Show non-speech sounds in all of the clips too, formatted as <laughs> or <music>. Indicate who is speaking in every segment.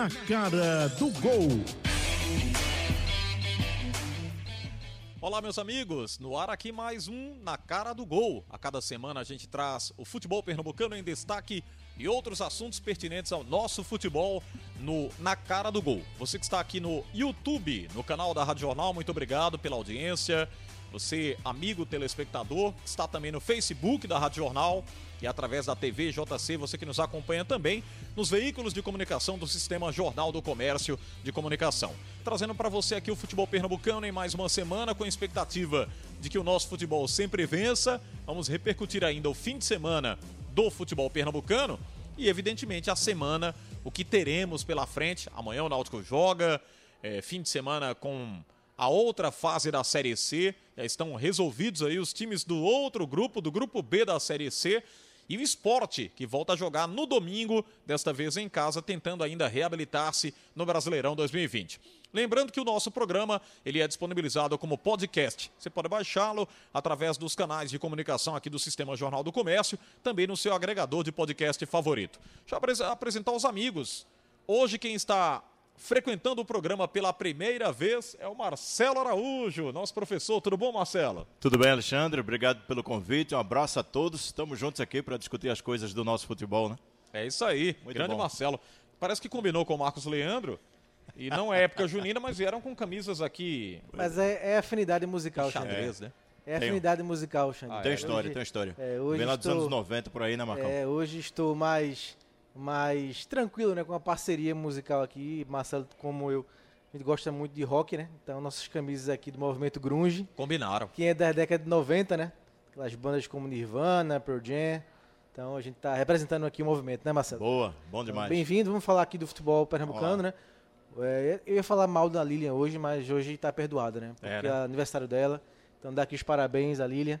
Speaker 1: Na cara do gol.
Speaker 2: Olá, meus amigos. No ar aqui mais um Na Cara do Gol. A cada semana a gente traz o futebol pernambucano em destaque e outros assuntos pertinentes ao nosso futebol no Na Cara do Gol. Você que está aqui no YouTube, no canal da Rádio Jornal, muito obrigado pela audiência. Você, amigo telespectador, está também no Facebook da Rádio Jornal e através da TV JC, você que nos acompanha também nos veículos de comunicação do Sistema Jornal do Comércio de Comunicação. Trazendo para você aqui o futebol pernambucano em mais uma semana com a expectativa de que o nosso futebol sempre vença. Vamos repercutir ainda o fim de semana do futebol pernambucano e, evidentemente, a semana, o que teremos pela frente. Amanhã o Náutico joga, é, fim de semana com a outra fase da Série C. Já estão resolvidos aí os times do outro grupo, do grupo B da Série C. E o esporte, que volta a jogar no domingo, desta vez em casa, tentando ainda reabilitar-se no Brasileirão 2020. Lembrando que o nosso programa ele é disponibilizado como podcast. Você pode baixá-lo através dos canais de comunicação aqui do Sistema Jornal do Comércio, também no seu agregador de podcast favorito. Deixa eu apresentar os amigos. Hoje quem está frequentando o programa pela primeira vez é o Marcelo Araújo, nosso professor. Tudo bom, Marcelo?
Speaker 3: Tudo bem, Alexandre. Obrigado pelo convite. Um abraço a todos. Estamos juntos aqui para discutir as coisas do nosso futebol, né?
Speaker 2: É isso aí. Muito Grande bom. Marcelo. Parece que combinou com o Marcos Leandro. E não é época junina, mas vieram com camisas aqui.
Speaker 4: Mas é, é afinidade musical, Xandrez, é. né? É afinidade musical, Xandrez.
Speaker 3: Ah, tem história, hoje, tem história. É, hoje Vem lá estou, dos anos 90 por aí, né, Marcão?
Speaker 4: É, hoje estou mais mais tranquilo, né? Com a parceria musical aqui. Marcelo, como eu, a gente gosta muito de rock, né? Então nossas camisas aqui do movimento grunge.
Speaker 2: Combinaram.
Speaker 4: Que é da década de 90, né? Aquelas bandas como Nirvana, Pearl Jam. Então a gente tá representando aqui o movimento, né, Marcelo?
Speaker 3: Boa, bom demais.
Speaker 4: Então, Bem-vindo, vamos falar aqui do futebol pernambucano, Olá. né? É, eu ia falar mal da Lilian hoje, mas hoje tá perdoada, né? Porque é, né? é aniversário dela. Então dá aqui os parabéns à Lilian,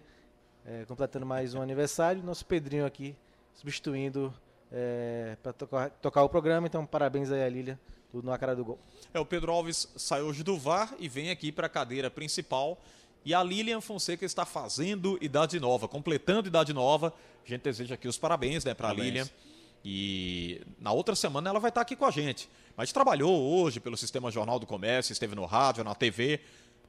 Speaker 4: é, completando mais um aniversário. Nosso Pedrinho aqui, substituindo é, para tocar, tocar, o programa. Então, parabéns aí a Lília, tudo na cara do gol.
Speaker 2: É, o Pedro Alves saiu hoje do VAR e vem aqui para a cadeira principal. E a Lilian Fonseca está fazendo idade nova, completando idade nova. A gente deseja aqui os parabéns né, para a Lilian. E na outra semana ela vai estar aqui com a gente. Mas trabalhou hoje pelo Sistema Jornal do Comércio, esteve no rádio, na TV.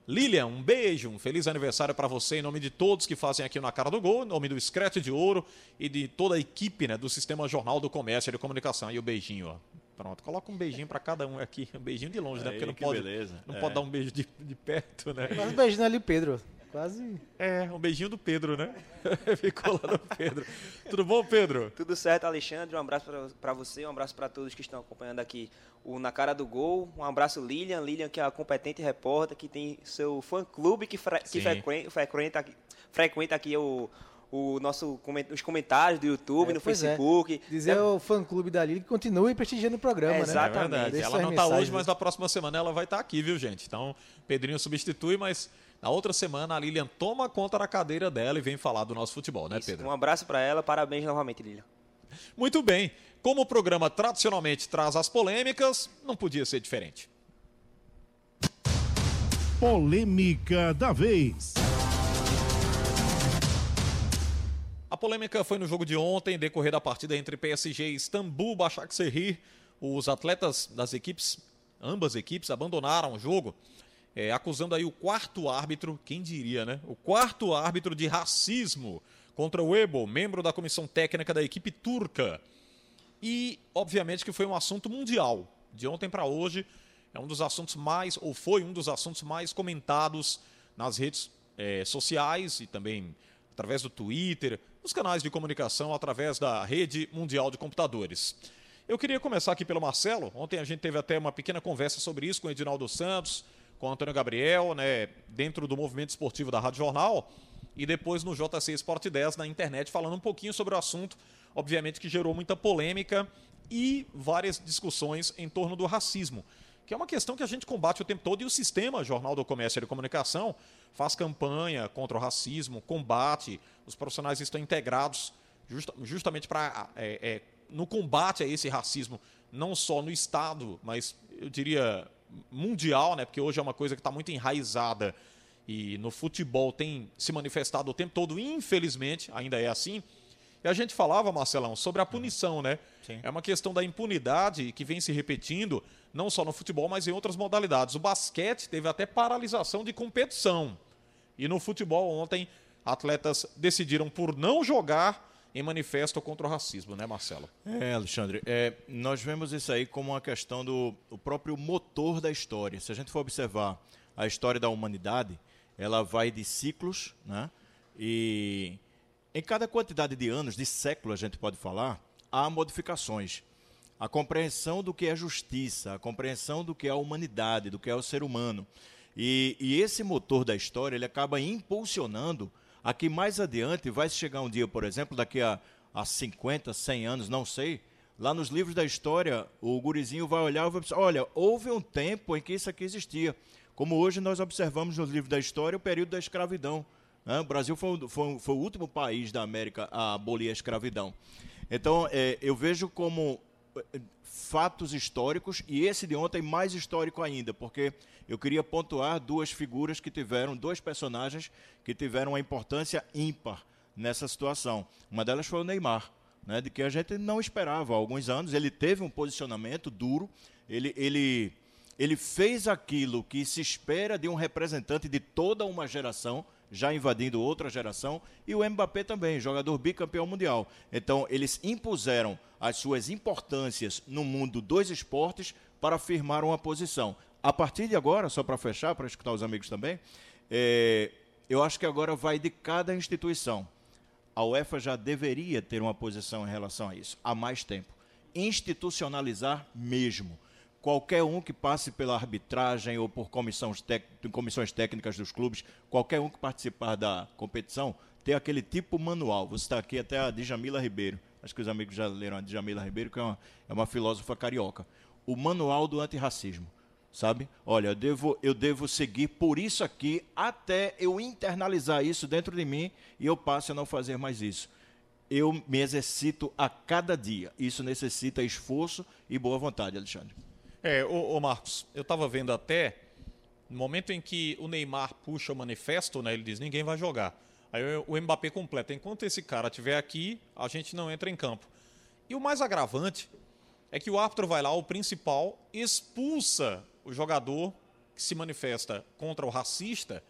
Speaker 2: Lilian, um beijo, um feliz aniversário para você em nome de todos que fazem aqui na Cara do Gol, em nome do Scratch de Ouro e de toda a equipe né, do Sistema Jornal do Comércio e de Comunicação. E o beijinho, ó. Pronto, coloca um beijinho para cada um aqui, um beijinho de longe, né? Porque não pode, beleza. não é. pode dar um beijo de, de perto, né?
Speaker 4: Mas um beijinho ali, Pedro. Quase.
Speaker 2: É, um beijinho do Pedro, né? <laughs> Ficou lá no Pedro. Tudo bom, Pedro?
Speaker 5: Tudo certo, Alexandre. Um abraço para você, um abraço para todos que estão acompanhando aqui o Na Cara do Gol. Um abraço, Lilian. Lilian, que é a competente repórter, que tem seu fã-clube que, fre que frequenta, frequenta, frequenta aqui o, o nosso, os comentários do YouTube, é, no é. Facebook.
Speaker 4: É. Dizer é. ao fã-clube da Lili que continue prestigiando o programa,
Speaker 2: é, exatamente. né? Exatamente. ela não está hoje, mas na próxima semana ela vai estar tá aqui, viu, gente? Então, Pedrinho substitui, mas na outra semana a Lilian toma conta da cadeira dela e vem falar do nosso futebol, né, Isso, Pedro?
Speaker 5: Um abraço para ela, parabéns novamente, Lilian.
Speaker 2: Muito bem. Como o programa tradicionalmente traz as polêmicas, não podia ser diferente.
Speaker 1: Polêmica da vez.
Speaker 2: A polêmica foi no jogo de ontem, decorrer da partida entre PSG e Istambul Başakşehir. Os atletas das equipes, ambas equipes, abandonaram o jogo, é, acusando aí o quarto árbitro, quem diria, né? O quarto árbitro de racismo contra o Ebo, membro da comissão técnica da equipe turca. E, obviamente, que foi um assunto mundial. De ontem para hoje, é um dos assuntos mais, ou foi um dos assuntos mais comentados nas redes é, sociais e também através do Twitter, nos canais de comunicação, através da rede mundial de computadores. Eu queria começar aqui pelo Marcelo. Ontem a gente teve até uma pequena conversa sobre isso com o Edinaldo Santos, com o Antônio Gabriel, né, dentro do movimento esportivo da Rádio Jornal, e depois no JC Sport 10 na internet, falando um pouquinho sobre o assunto, obviamente que gerou muita polêmica e várias discussões em torno do racismo que é uma questão que a gente combate o tempo todo e o sistema Jornal do Comércio e de Comunicação faz campanha contra o racismo, combate, os profissionais estão integrados justa, justamente para é, é, no combate a esse racismo, não só no Estado, mas eu diria mundial, né? Porque hoje é uma coisa que está muito enraizada e no futebol tem se manifestado o tempo todo, infelizmente, ainda é assim. E a gente falava, Marcelão, sobre a punição, né? Sim. É uma questão da impunidade que vem se repetindo, não só no futebol, mas em outras modalidades. O basquete teve até paralisação de competição. E no futebol, ontem, atletas decidiram por não jogar em manifesto contra o racismo, né, Marcelo?
Speaker 3: É, Alexandre, é, nós vemos isso aí como uma questão do o próprio motor da história. Se a gente for observar a história da humanidade, ela vai de ciclos, né? E em cada quantidade de anos, de século, a gente pode falar, há modificações. A compreensão do que é justiça, a compreensão do que é a humanidade, do que é o ser humano. E, e esse motor da história, ele acaba impulsionando a que mais adiante vai chegar um dia, por exemplo, daqui a, a 50, 100 anos, não sei, lá nos livros da história, o gurizinho vai olhar e vai pensar, olha, houve um tempo em que isso aqui existia. Como hoje nós observamos nos livros da história o período da escravidão. Né? O Brasil foi, foi, foi, o último país da América a abolir a escravidão. Então, é, eu vejo como fatos históricos e esse de ontem mais histórico ainda, porque eu queria pontuar duas figuras que tiveram, dois personagens que tiveram uma importância ímpar nessa situação. Uma delas foi o Neymar, né, de que a gente não esperava há alguns anos. Ele teve um posicionamento duro, ele, ele, ele fez aquilo que se espera de um representante de toda uma geração já invadindo outra geração, e o Mbappé também, jogador bicampeão mundial. Então, eles impuseram as suas importâncias no mundo dos esportes para firmar uma posição. A partir de agora, só para fechar, para escutar os amigos também, é, eu acho que agora vai de cada instituição. A UEFA já deveria ter uma posição em relação a isso, há mais tempo. Institucionalizar mesmo qualquer um que passe pela arbitragem ou por comissões, comissões técnicas dos clubes, qualquer um que participar da competição, ter aquele tipo manual. Você está aqui até a Djamila Ribeiro. Acho que os amigos já leram a Djamila Ribeiro, que é uma, é uma filósofa carioca. O manual do antirracismo. Sabe? Olha, eu devo, eu devo seguir por isso aqui até eu internalizar isso dentro de mim e eu passe a não fazer mais isso eu me exercito a cada dia. Isso necessita esforço e boa vontade, Alexandre.
Speaker 2: É, ô, ô Marcos, eu estava vendo até, no momento em que o Neymar puxa o manifesto, né, ele diz, ninguém vai jogar. Aí o Mbappé completa, enquanto esse cara estiver aqui, a gente não entra em campo. E o mais agravante é que o árbitro vai lá, o principal, expulsa o jogador que se manifesta contra o racista,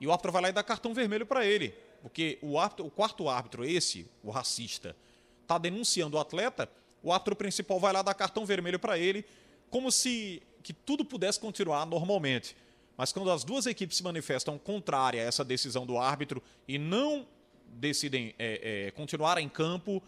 Speaker 2: e o árbitro vai lá e dá cartão vermelho para ele. Porque o, árbitro, o quarto árbitro, esse, o racista, está denunciando o atleta, o árbitro principal vai lá dar cartão vermelho para ele, como se que tudo pudesse continuar normalmente. Mas quando as duas equipes se manifestam contrária a essa decisão do árbitro e não decidem é, é, continuar em campo,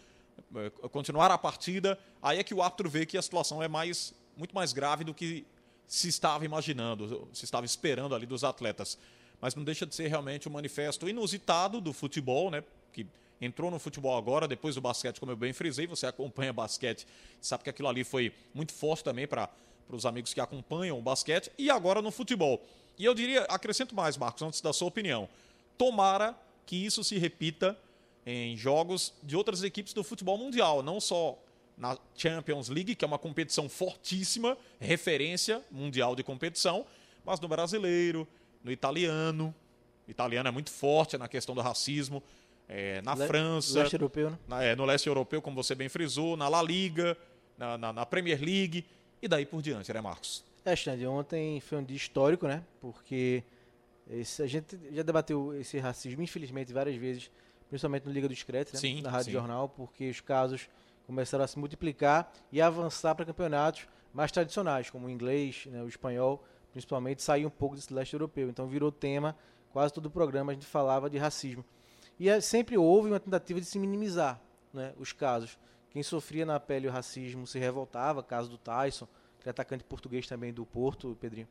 Speaker 2: é, continuar a partida, aí é que o árbitro vê que a situação é mais, muito mais grave do que se estava imaginando, se estava esperando ali dos atletas. Mas não deixa de ser realmente um manifesto inusitado do futebol, né? Que entrou no futebol agora, depois do basquete, como eu bem frisei, você acompanha basquete, sabe que aquilo ali foi muito forte também para os amigos que acompanham o basquete, e agora no futebol. E eu diria, acrescento mais, Marcos, antes da sua opinião. Tomara que isso se repita em jogos de outras equipes do futebol mundial, não só na Champions League, que é uma competição fortíssima, referência mundial de competição, mas no brasileiro, no italiano. O italiano é muito forte na questão do racismo é, na Le França.
Speaker 4: Leste europeu, né?
Speaker 2: Na, é, no leste europeu, como você bem frisou, na La Liga, na, na, na Premier League e daí por diante, né, Marcos?
Speaker 4: É, Xande, ontem foi um dia histórico, né? Porque esse, a gente já debateu esse racismo, infelizmente, várias vezes, principalmente no Liga do Discreto, né?
Speaker 2: Sim,
Speaker 4: na Rádio
Speaker 2: sim.
Speaker 4: Jornal, porque os casos começaram a se multiplicar e avançar para campeonatos mais tradicionais, como o inglês, né, o espanhol, principalmente, sair um pouco desse leste europeu. Então virou tema, quase todo o programa a gente falava de racismo. E é, sempre houve uma tentativa de se minimizar né, os casos. Quem sofria na pele o racismo se revoltava, caso do Tyson, que é atacante português também do Porto, Pedrinho.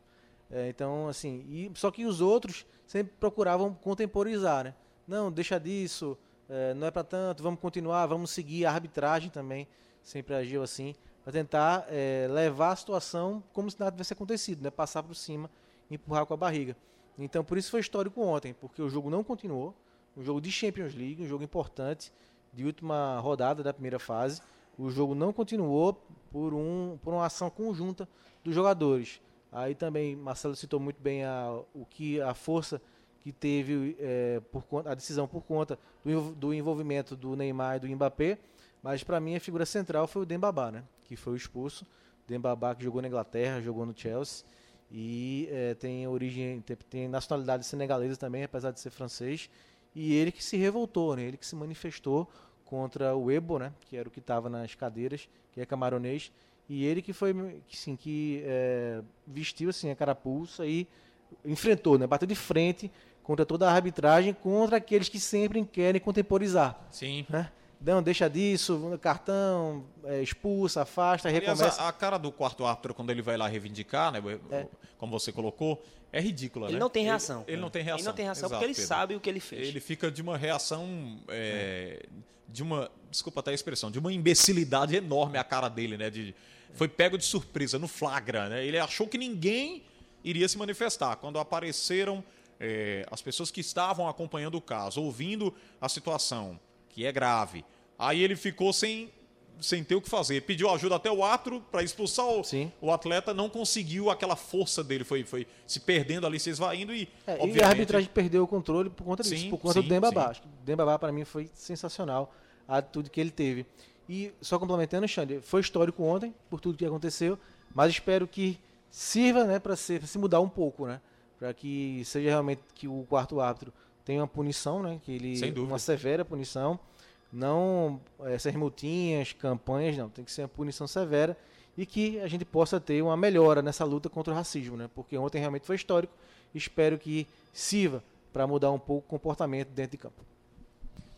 Speaker 4: É, então, assim, e, só que os outros sempre procuravam contemporizar, né? Não, deixa disso, é, não é para tanto, vamos continuar, vamos seguir. A arbitragem também sempre agiu assim, para tentar é, levar a situação como se nada tivesse acontecido, né? Passar por cima, empurrar com a barriga. Então, por isso foi histórico ontem, porque o jogo não continuou, um jogo de Champions League, um jogo importante de última rodada da primeira fase. O jogo não continuou por, um, por uma ação conjunta dos jogadores. Aí também Marcelo citou muito bem a, o que a força que teve é, por conta, a decisão por conta do, do envolvimento do Neymar e do Mbappé, mas para mim a figura central foi o Dembabá, né? Que foi o expulso. Dembabá que jogou na Inglaterra, jogou no Chelsea e é, tem origem, tem, tem, nacionalidade senegalesa também, apesar de ser francês. E ele que se revoltou, né? Ele que se manifestou contra o Ebo, né? Que era o que estava nas cadeiras, que é camaronês. E ele que foi, sim, que é, vestiu assim a carapuça e enfrentou, né? Bateu de frente contra toda a arbitragem, contra aqueles que sempre querem contemporizar.
Speaker 2: Sim.
Speaker 4: Né? Não, deixa disso, cartão, é, expulsa, afasta, Aliás, recomeça.
Speaker 2: A, a, cara do quarto árbitro, quando ele vai lá reivindicar, né, é. como você colocou, é ridícula,
Speaker 5: ele
Speaker 2: né?
Speaker 5: Não tem reação.
Speaker 2: Ele, ele, não tem reação.
Speaker 5: Ele não tem reação Exato, porque ele Pedro. sabe o que ele fez.
Speaker 2: Ele fica de uma reação, é, de uma, desculpa até a expressão, de uma imbecilidade enorme a cara dele, né? De, foi pego de surpresa, no flagra, né? Ele achou que ninguém iria se manifestar. Quando apareceram é, as pessoas que estavam acompanhando o caso, ouvindo a situação, que é grave, aí ele ficou sem, sem ter o que fazer. Pediu ajuda até o árbitro para expulsar o, o, atleta, não conseguiu aquela força dele, foi, foi se perdendo ali, se esvaindo e.
Speaker 4: É, obviamente... E a arbitragem perdeu o controle por conta disso, sim, por conta sim, do Dembabá. Acho que o Dembabá, para mim, foi sensacional a atitude que ele teve. E só complementando, Xande, foi histórico ontem, por tudo que aconteceu, mas espero que sirva né, para se, se mudar um pouco, né? Para que seja realmente que o quarto árbitro tenha uma punição, né? Que ele uma severa punição, não essas multinhas, campanhas, não, tem que ser uma punição severa e que a gente possa ter uma melhora nessa luta contra o racismo, né? Porque ontem realmente foi histórico. Espero que sirva para mudar um pouco o comportamento dentro de campo.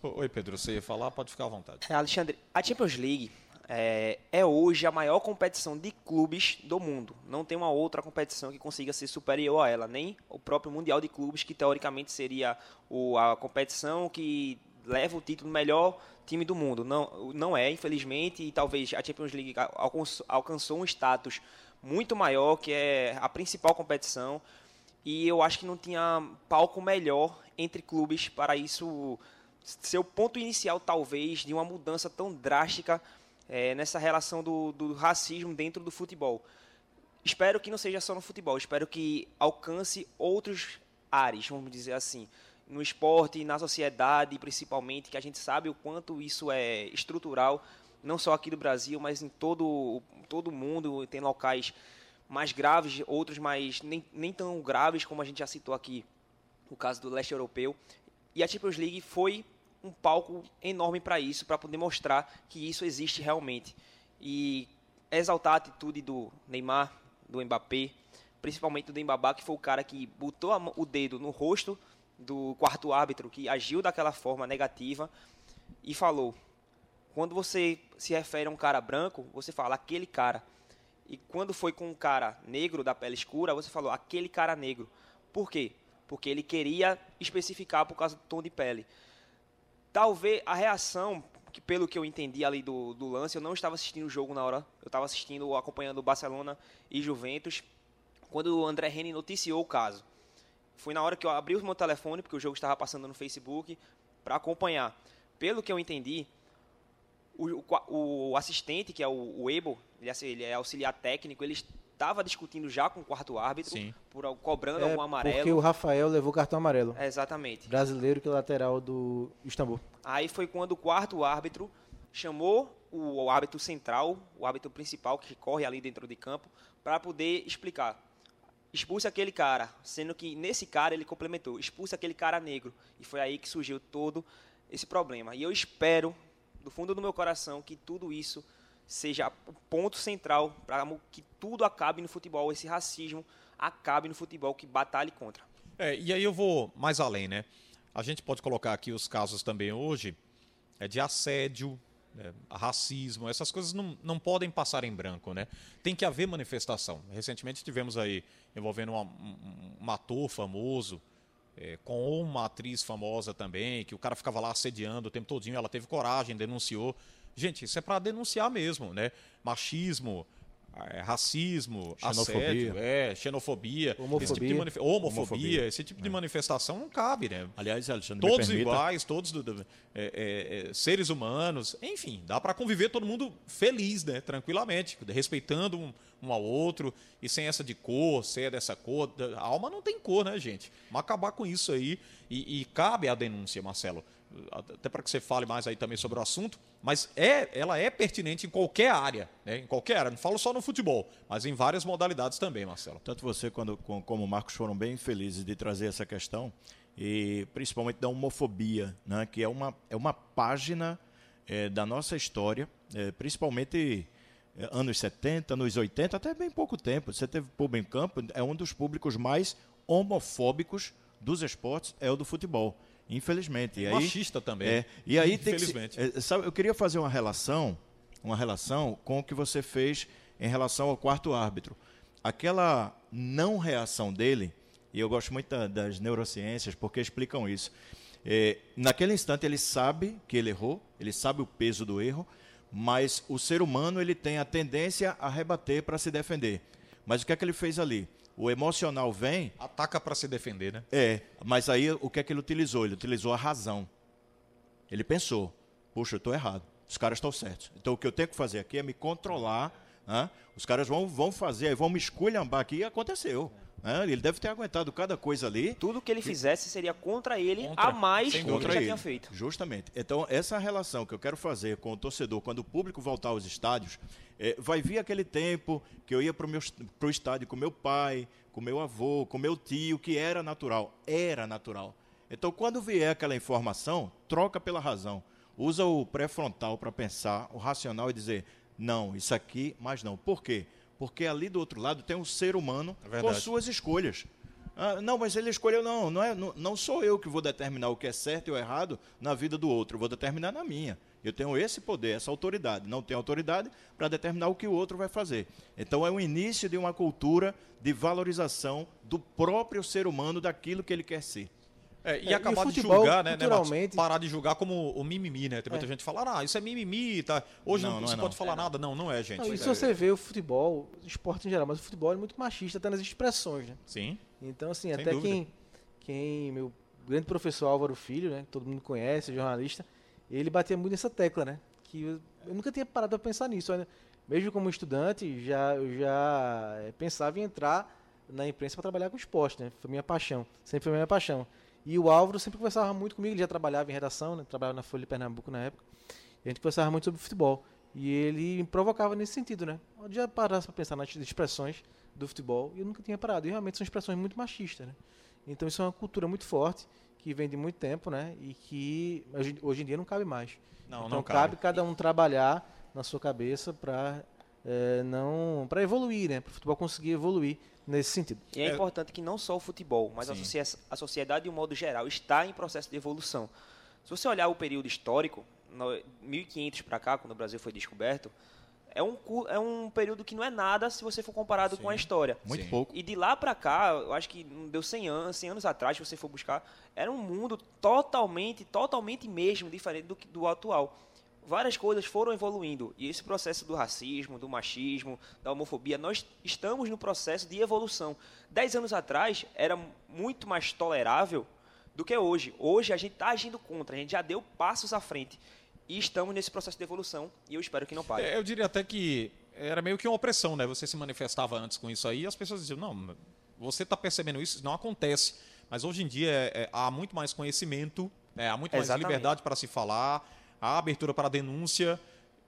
Speaker 2: Oi, Pedro, você ia falar? Pode ficar à vontade.
Speaker 5: É, Alexandre, a Champions League é, é, hoje a maior competição de clubes do mundo. Não tem uma outra competição que consiga ser superior a ela, nem o próprio Mundial de Clubes, que teoricamente seria o, a competição que leva o título melhor time do mundo. Não, não é, infelizmente, e talvez a Champions League alcançou um status muito maior, que é a principal competição, e eu acho que não tinha palco melhor entre clubes para isso ser o ponto inicial, talvez, de uma mudança tão drástica é, nessa relação do, do racismo dentro do futebol. Espero que não seja só no futebol, espero que alcance outros ares, vamos dizer assim, no esporte, na sociedade, principalmente, que a gente sabe o quanto isso é estrutural, não só aqui do Brasil, mas em todo todo mundo, tem locais mais graves, outros mais nem, nem tão graves como a gente já citou aqui, o caso do leste europeu. E a Champions League foi um palco enorme para isso, para poder mostrar que isso existe realmente. E exaltar a atitude do Neymar, do Mbappé, principalmente do Mbabá, que foi o cara que botou o dedo no rosto do quarto árbitro, que agiu daquela forma negativa e falou: quando você se refere a um cara branco, você fala aquele cara. E quando foi com um cara negro da pele escura, você falou aquele cara negro. Por quê? Porque ele queria especificar por causa do tom de pele. Talvez a reação, que pelo que eu entendi ali do, do lance, eu não estava assistindo o jogo na hora, eu estava assistindo, acompanhando o Barcelona e Juventus, quando o André Henry noticiou o caso. Foi na hora que eu abri o meu telefone, porque o jogo estava passando no Facebook, para acompanhar. Pelo que eu entendi, o, o, o assistente, que é o, o Ebo, ele, é, ele é auxiliar técnico, ele estava discutindo já com o quarto árbitro, Sim. por cobrando é, algum amarelo.
Speaker 4: Porque o Rafael levou cartão amarelo.
Speaker 5: É, exatamente.
Speaker 4: Brasileiro que é lateral do Istambul.
Speaker 5: Aí foi quando o quarto árbitro chamou o árbitro central, o árbitro principal que corre ali dentro de campo, para poder explicar. Expulse aquele cara, sendo que nesse cara ele complementou, expulse aquele cara negro. E foi aí que surgiu todo esse problema. E eu espero, do fundo do meu coração, que tudo isso seja o ponto central para que tudo acabe no futebol, esse racismo acabe no futebol, que batalhe contra.
Speaker 2: É, e aí eu vou mais além, né? A gente pode colocar aqui os casos também hoje é de assédio, né, racismo, essas coisas não, não podem passar em branco, né? Tem que haver manifestação. Recentemente tivemos aí envolvendo uma, um, um ator famoso, é, com uma atriz famosa também, que o cara ficava lá assediando o tempo todinho, ela teve coragem, denunciou. Gente, isso é para denunciar mesmo, né? Machismo, é, racismo, xenofobia. assédio, é, xenofobia,
Speaker 4: homofobia, esse tipo
Speaker 2: de homofobia, homofobia, esse tipo de é. manifestação não cabe, né?
Speaker 3: Aliás, Alexandre,
Speaker 2: todos iguais, todos do, do, é, é, é seres humanos, enfim, dá para conviver todo mundo feliz, né? Tranquilamente, respeitando um, um ao outro, e sem essa de cor, ser é dessa cor. A alma não tem cor, né, gente? Mas acabar com isso aí, e, e cabe a denúncia, Marcelo. Até para que você fale mais aí também sobre o assunto, mas é, ela é pertinente em qualquer área, né? Em qualquer área. Não falo só no futebol, mas em várias modalidades também, Marcelo.
Speaker 3: Tanto você quando, como o Marcos foram bem felizes de trazer essa questão, e principalmente da homofobia, né? que é uma, é uma página é, da nossa história, é, principalmente é, anos 70, anos 80, até bem pouco tempo. Você teve público em campo, é um dos públicos mais homofóbicos dos esportes, é o do futebol. Infelizmente. E aí,
Speaker 2: Machista também.
Speaker 3: É, e aí Infelizmente. Tem que, é, sabe, eu queria fazer uma relação, uma relação com o que você fez em relação ao quarto árbitro. Aquela não reação dele, e eu gosto muito das neurociências porque explicam isso. É, naquele instante ele sabe que ele errou, ele sabe o peso do erro, mas o ser humano ele tem a tendência a rebater para se defender. Mas o que é que ele fez ali? O emocional vem.
Speaker 2: Ataca para se defender, né?
Speaker 3: É, mas aí o que é que ele utilizou? Ele utilizou a razão. Ele pensou: puxa, eu estou errado, os caras estão certos. Então o que eu tenho que fazer aqui é me controlar. Né? Os caras vão, vão fazer, vão me esculhambar aqui e aconteceu. É, ele deve ter aguentado cada coisa ali.
Speaker 5: Tudo que ele fizesse seria contra ele, contra, a mais do que ele já tinha feito.
Speaker 3: Justamente. Então, essa relação que eu quero fazer com o torcedor, quando o público voltar aos estádios, é, vai vir aquele tempo que eu ia para o estádio com meu pai, com meu avô, com meu tio, que era natural. Era natural. Então, quando vier aquela informação, troca pela razão. Usa o pré-frontal para pensar, o racional e dizer, não, isso aqui, mas não. Por quê? Porque ali do outro lado tem um ser humano é com suas escolhas. Ah, não, mas ele escolheu, não, não, é, não, não sou eu que vou determinar o que é certo e o errado na vida do outro, eu vou determinar na minha. Eu tenho esse poder, essa autoridade. Não tenho autoridade para determinar o que o outro vai fazer. Então é o início de uma cultura de valorização do próprio ser humano, daquilo que ele quer ser.
Speaker 2: É, e é, acabar e futebol, de julgar, né, né Marcos? Parar de julgar como o mimimi, né? Tem muita é. gente falar, ah, isso é mimimi, tá? Hoje não, não, não se é pode não. falar nada. Não, não é, gente. Não,
Speaker 4: e se você vê o futebol, o esporte em geral, mas o futebol é muito machista, até nas expressões, né?
Speaker 2: Sim.
Speaker 4: Então, assim, Sem até quem, quem. Meu grande professor Álvaro Filho, né? Que todo mundo conhece, jornalista, ele batia muito nessa tecla, né? Que eu, eu nunca tinha parado para pensar nisso. Né? Mesmo como estudante, já, eu já eh, pensava em entrar na imprensa para trabalhar com esporte, né? Foi minha paixão. Sempre foi minha paixão. E o Álvaro sempre conversava muito comigo, ele já trabalhava em redação, né? trabalhava na Folha de Pernambuco na época. E a gente conversava muito sobre futebol. E ele me provocava nesse sentido, né? Eu já parasse para pensar nas expressões do futebol e eu nunca tinha parado. E realmente são expressões muito machistas, né? Então isso é uma cultura muito forte, que vem de muito tempo, né? E que hoje, hoje em dia não cabe mais. Não, então não cabe. cabe cada um trabalhar na sua cabeça para é, eh, não para evoluir, né? Para o futebol conseguir evoluir nesse sentido.
Speaker 5: E é, é, importante que não só o futebol, mas a, a, sociedade de um modo geral está em processo de evolução. Se você olhar o período histórico, no 1500 para cá, quando o Brasil foi descoberto, é um, é um período que não é nada se você for comparado Sim. com a história.
Speaker 3: Muito Sim. pouco.
Speaker 5: E de lá para cá, eu acho que deu 100 anos, 100 anos atrás, se você for buscar, era um mundo totalmente, totalmente mesmo diferente do, do atual várias coisas foram evoluindo. E esse processo do racismo, do machismo, da homofobia, nós estamos no processo de evolução. Dez anos atrás era muito mais tolerável do que hoje. Hoje a gente está agindo contra, a gente já deu passos à frente. E estamos nesse processo de evolução e eu espero que não pare.
Speaker 2: É, eu diria até que era meio que uma opressão, né? Você se manifestava antes com isso aí e as pessoas diziam, não, você está percebendo isso, não acontece. Mas hoje em dia é, é, há muito mais conhecimento, é, há muito mais Exatamente. liberdade para se falar, a abertura para denúncia.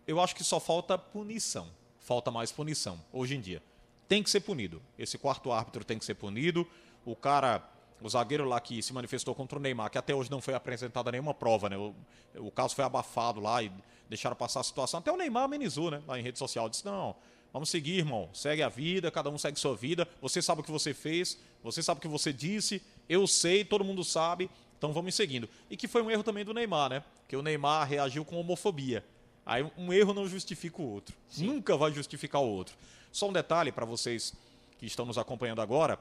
Speaker 2: Eu acho que só falta punição. Falta mais punição hoje em dia. Tem que ser punido. Esse quarto árbitro tem que ser punido. O cara, o zagueiro lá que se manifestou contra o Neymar, que até hoje não foi apresentada nenhuma prova, né? O, o caso foi abafado lá e deixaram passar a situação. Até o Neymar amenizou, né? Lá em rede social. Disse: não, vamos seguir, irmão. Segue a vida, cada um segue sua vida. Você sabe o que você fez, você sabe o que você disse, eu sei, todo mundo sabe. Então vamos seguindo. E que foi um erro também do Neymar, né? Que o Neymar reagiu com homofobia. Aí um erro não justifica o outro. Sim. Nunca vai justificar o outro. Só um detalhe para vocês que estão nos acompanhando agora.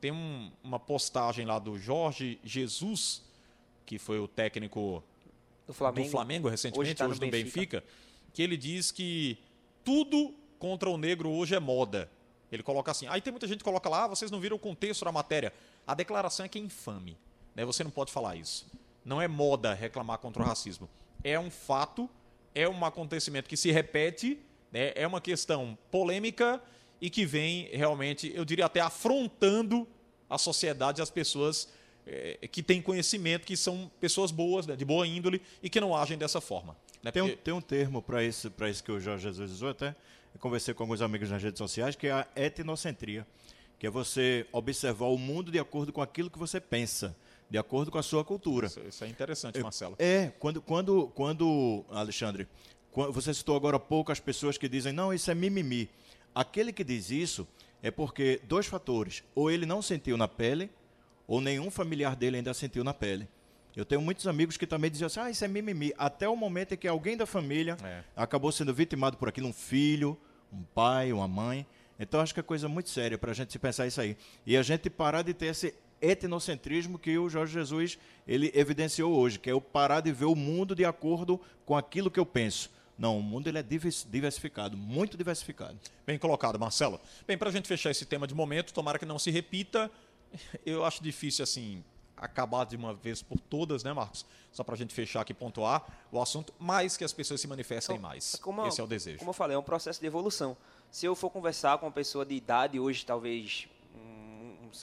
Speaker 2: Tem um, uma postagem lá do Jorge Jesus, que foi o técnico do Flamengo, do Flamengo recentemente, hoje, tá hoje no Benfica. Benfica, que ele diz que tudo contra o negro hoje é moda. Ele coloca assim. Aí tem muita gente que coloca lá, ah, vocês não viram o contexto da matéria. A declaração é que é infame. Né? Você não pode falar isso. Não é moda reclamar contra o racismo. É um fato, é um acontecimento que se repete, né? é uma questão polêmica e que vem realmente, eu diria até afrontando a sociedade, as pessoas é, que têm conhecimento, que são pessoas boas, né, de boa índole e que não agem dessa forma. Né?
Speaker 3: Tem, um, tem um termo para isso, isso que o Jorge Jesus usou até. Eu conversei com alguns amigos nas redes sociais, que é a etnocentria, que é você observar o mundo de acordo com aquilo que você pensa de acordo com a sua cultura.
Speaker 2: Isso, isso é interessante, Marcelo.
Speaker 3: É, quando, quando, quando Alexandre, quando, você citou agora há pouco as pessoas que dizem, não, isso é mimimi. Aquele que diz isso é porque dois fatores. Ou ele não sentiu na pele, ou nenhum familiar dele ainda sentiu na pele. Eu tenho muitos amigos que também diziam assim, ah, isso é mimimi. Até o momento em que alguém da família é. acabou sendo vitimado por aquilo, um filho, um pai, uma mãe. Então acho que é coisa muito séria para a gente se pensar isso aí. E a gente parar de ter esse etnocentrismo que o Jorge Jesus ele evidenciou hoje, que é o parar de ver o mundo de acordo com aquilo que eu penso. Não, o mundo ele é diversificado, muito diversificado.
Speaker 2: Bem colocado, Marcelo. Bem, para a gente fechar esse tema de momento, tomara que não se repita. <laughs> Eu acho difícil, assim, acabar de uma vez por todas, né, Marcos? Só para a gente fechar aqui, pontuar o assunto, mas que as pessoas se manifestem então, mais. Como, Esse é o desejo.
Speaker 5: Como eu falei, é um processo de evolução. Se eu for conversar com uma pessoa de idade hoje, talvez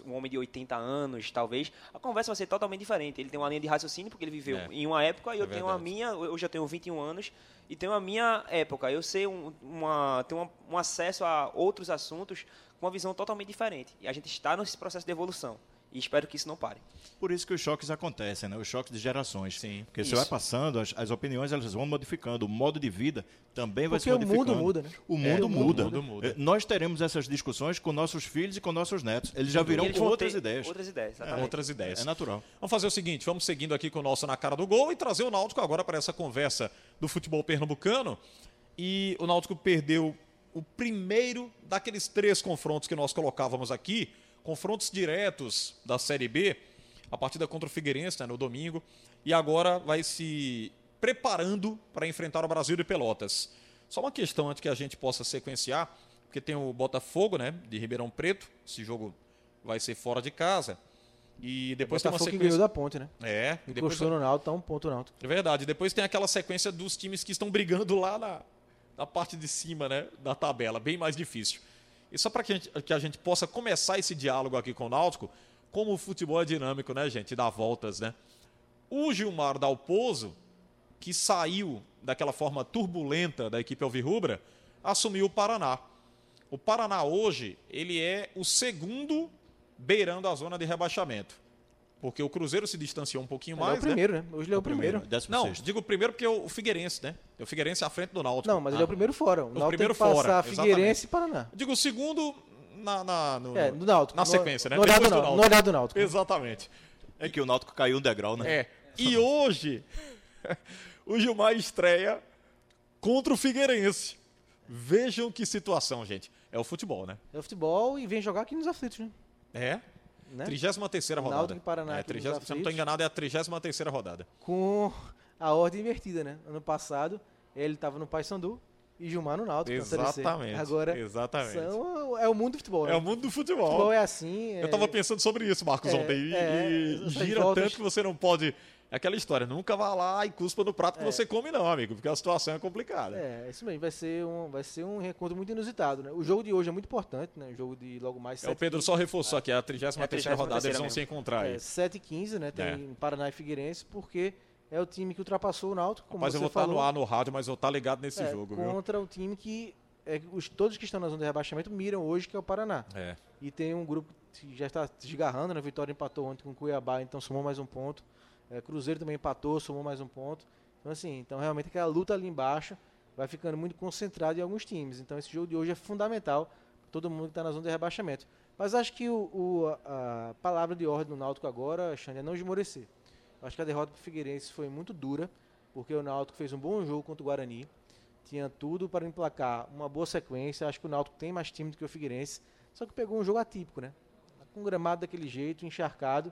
Speaker 5: um homem de 80 anos, talvez, a conversa vai ser totalmente diferente. Ele tem uma linha de raciocínio, porque ele viveu é. em uma época, e eu é tenho a minha, eu já tenho 21 anos, e tenho a minha época. Eu sei um, uma, tenho um acesso a outros assuntos com uma visão totalmente diferente. E a gente está nesse processo de evolução. E espero que isso não pare.
Speaker 3: Por isso que os choques acontecem, né? Os choques de gerações. Sim. Porque isso. você vai passando, as, as, opiniões elas vão modificando, o modo de vida também vai Porque se modificando.
Speaker 4: o mundo muda, né?
Speaker 3: O mundo, é, o muda. mundo muda. É, nós teremos essas discussões com nossos filhos e com nossos netos. Eles já virão eles com outras ideias.
Speaker 5: Outras ideias,
Speaker 2: é, outras ideias.
Speaker 3: É natural.
Speaker 2: Vamos fazer o seguinte, vamos seguindo aqui com o nosso Na Cara do Gol e trazer o Náutico agora para essa conversa do futebol pernambucano. E o Náutico perdeu o primeiro daqueles três confrontos que nós colocávamos aqui confrontos diretos da Série B, a partida contra o Figueirense né, no domingo, e agora vai se preparando para enfrentar o Brasil de Pelotas. Só uma questão antes que a gente possa sequenciar, porque tem o Botafogo, né, de Ribeirão Preto, esse jogo vai ser fora de casa. E depois
Speaker 4: o tem
Speaker 2: uma
Speaker 4: sequência. que da ponte, né?
Speaker 2: É.
Speaker 4: E depois Encostou no Naldo, tá um ponto Naldo.
Speaker 2: É verdade. Depois tem aquela sequência dos times que estão brigando lá na, na parte de cima, né? Da tabela, bem mais difícil. E só para que, que, a gente possa começar esse diálogo aqui com o Náutico, como o futebol é dinâmico, né, gente? Dá voltas, né? O Gilmar Dalpozo, que saiu daquela forma turbulenta da equipe Alvirrubra, assumiu o Paraná. O Paraná hoje, ele é o segundo beirando a zona de rebaixamento. Porque o Cruzeiro se distanciou um pouquinho mais.
Speaker 4: Ele é o primeiro, né? né? Hoje ele é o, o primeiro.
Speaker 2: primeiro. Não, digo o primeiro porque é o Figueirense, né? É o Figueirense à frente do Náutico.
Speaker 4: Não, mas ah. ele é o primeiro fora. O, o Náutico primeiro tem que fora, passar Figueirense e Paraná.
Speaker 2: Digo o segundo na, na, no,
Speaker 4: é, do Náutico.
Speaker 2: na sequência, né?
Speaker 4: No olhar do, do Náutico. No olhar do Náutico.
Speaker 2: Exatamente.
Speaker 3: É que o Náutico caiu um degrau, né?
Speaker 2: É. E hoje, <laughs> o Gilmar estreia contra o Figueirense. Vejam que situação, gente. É o futebol, né?
Speaker 4: É o futebol e vem jogar aqui nos aflitos, né?
Speaker 2: É. Né? 33 rodada.
Speaker 4: Náutico e Paraná.
Speaker 2: É, 30, se eu não estou enganado, é a 33 rodada.
Speaker 4: Com a ordem invertida, né? Ano passado, ele estava no Paysandu e Gilmar no Náutico.
Speaker 2: Exatamente.
Speaker 4: Agora,
Speaker 2: exatamente.
Speaker 4: São, é o mundo do futebol. Né?
Speaker 2: É o mundo do futebol. O
Speaker 4: futebol é assim. É...
Speaker 2: Eu estava pensando sobre isso, Marcos, é, ontem. E, é, e gira voltas... tanto que você não pode é aquela história, nunca vá lá e cuspa no prato que é. você come, não, amigo, porque a situação é complicada.
Speaker 4: É, isso mesmo, vai ser um, vai ser um reencontro muito inusitado, né? O jogo de hoje é muito importante, né? O jogo de logo mais.
Speaker 2: É, o Pedro 15, só reforçou aqui, é a 33 é rodada, eles vão mesmo. se encontrar aí. É,
Speaker 4: 7 e 15, né? Tem é. Paraná e Figueirense, porque é o time que ultrapassou o Náutico. Como
Speaker 2: mas eu vou estar no ar no rádio, mas eu vou estar ligado nesse
Speaker 4: é,
Speaker 2: jogo,
Speaker 4: contra
Speaker 2: viu?
Speaker 4: o time que é, os, todos que estão na zona de rebaixamento miram hoje, que é o Paraná.
Speaker 2: É.
Speaker 4: E tem um grupo que já está desgarrando, né? Vitória empatou ontem com o Cuiabá, então somou mais um ponto. É, Cruzeiro também empatou, somou mais um ponto. Então, assim, então realmente aquela luta ali embaixo vai ficando muito concentrada em alguns times. Então, esse jogo de hoje é fundamental para todo mundo que está na zona de rebaixamento. Mas acho que o, o, a palavra de ordem do Náutico agora, Xande, é não esmorecer. Acho que a derrota para o Figueirense foi muito dura, porque o Náutico fez um bom jogo contra o Guarani. Tinha tudo para emplacar uma boa sequência. Acho que o Náutico tem mais time do que o Figueirense. Só que pegou um jogo atípico, né? Com um gramado daquele jeito, encharcado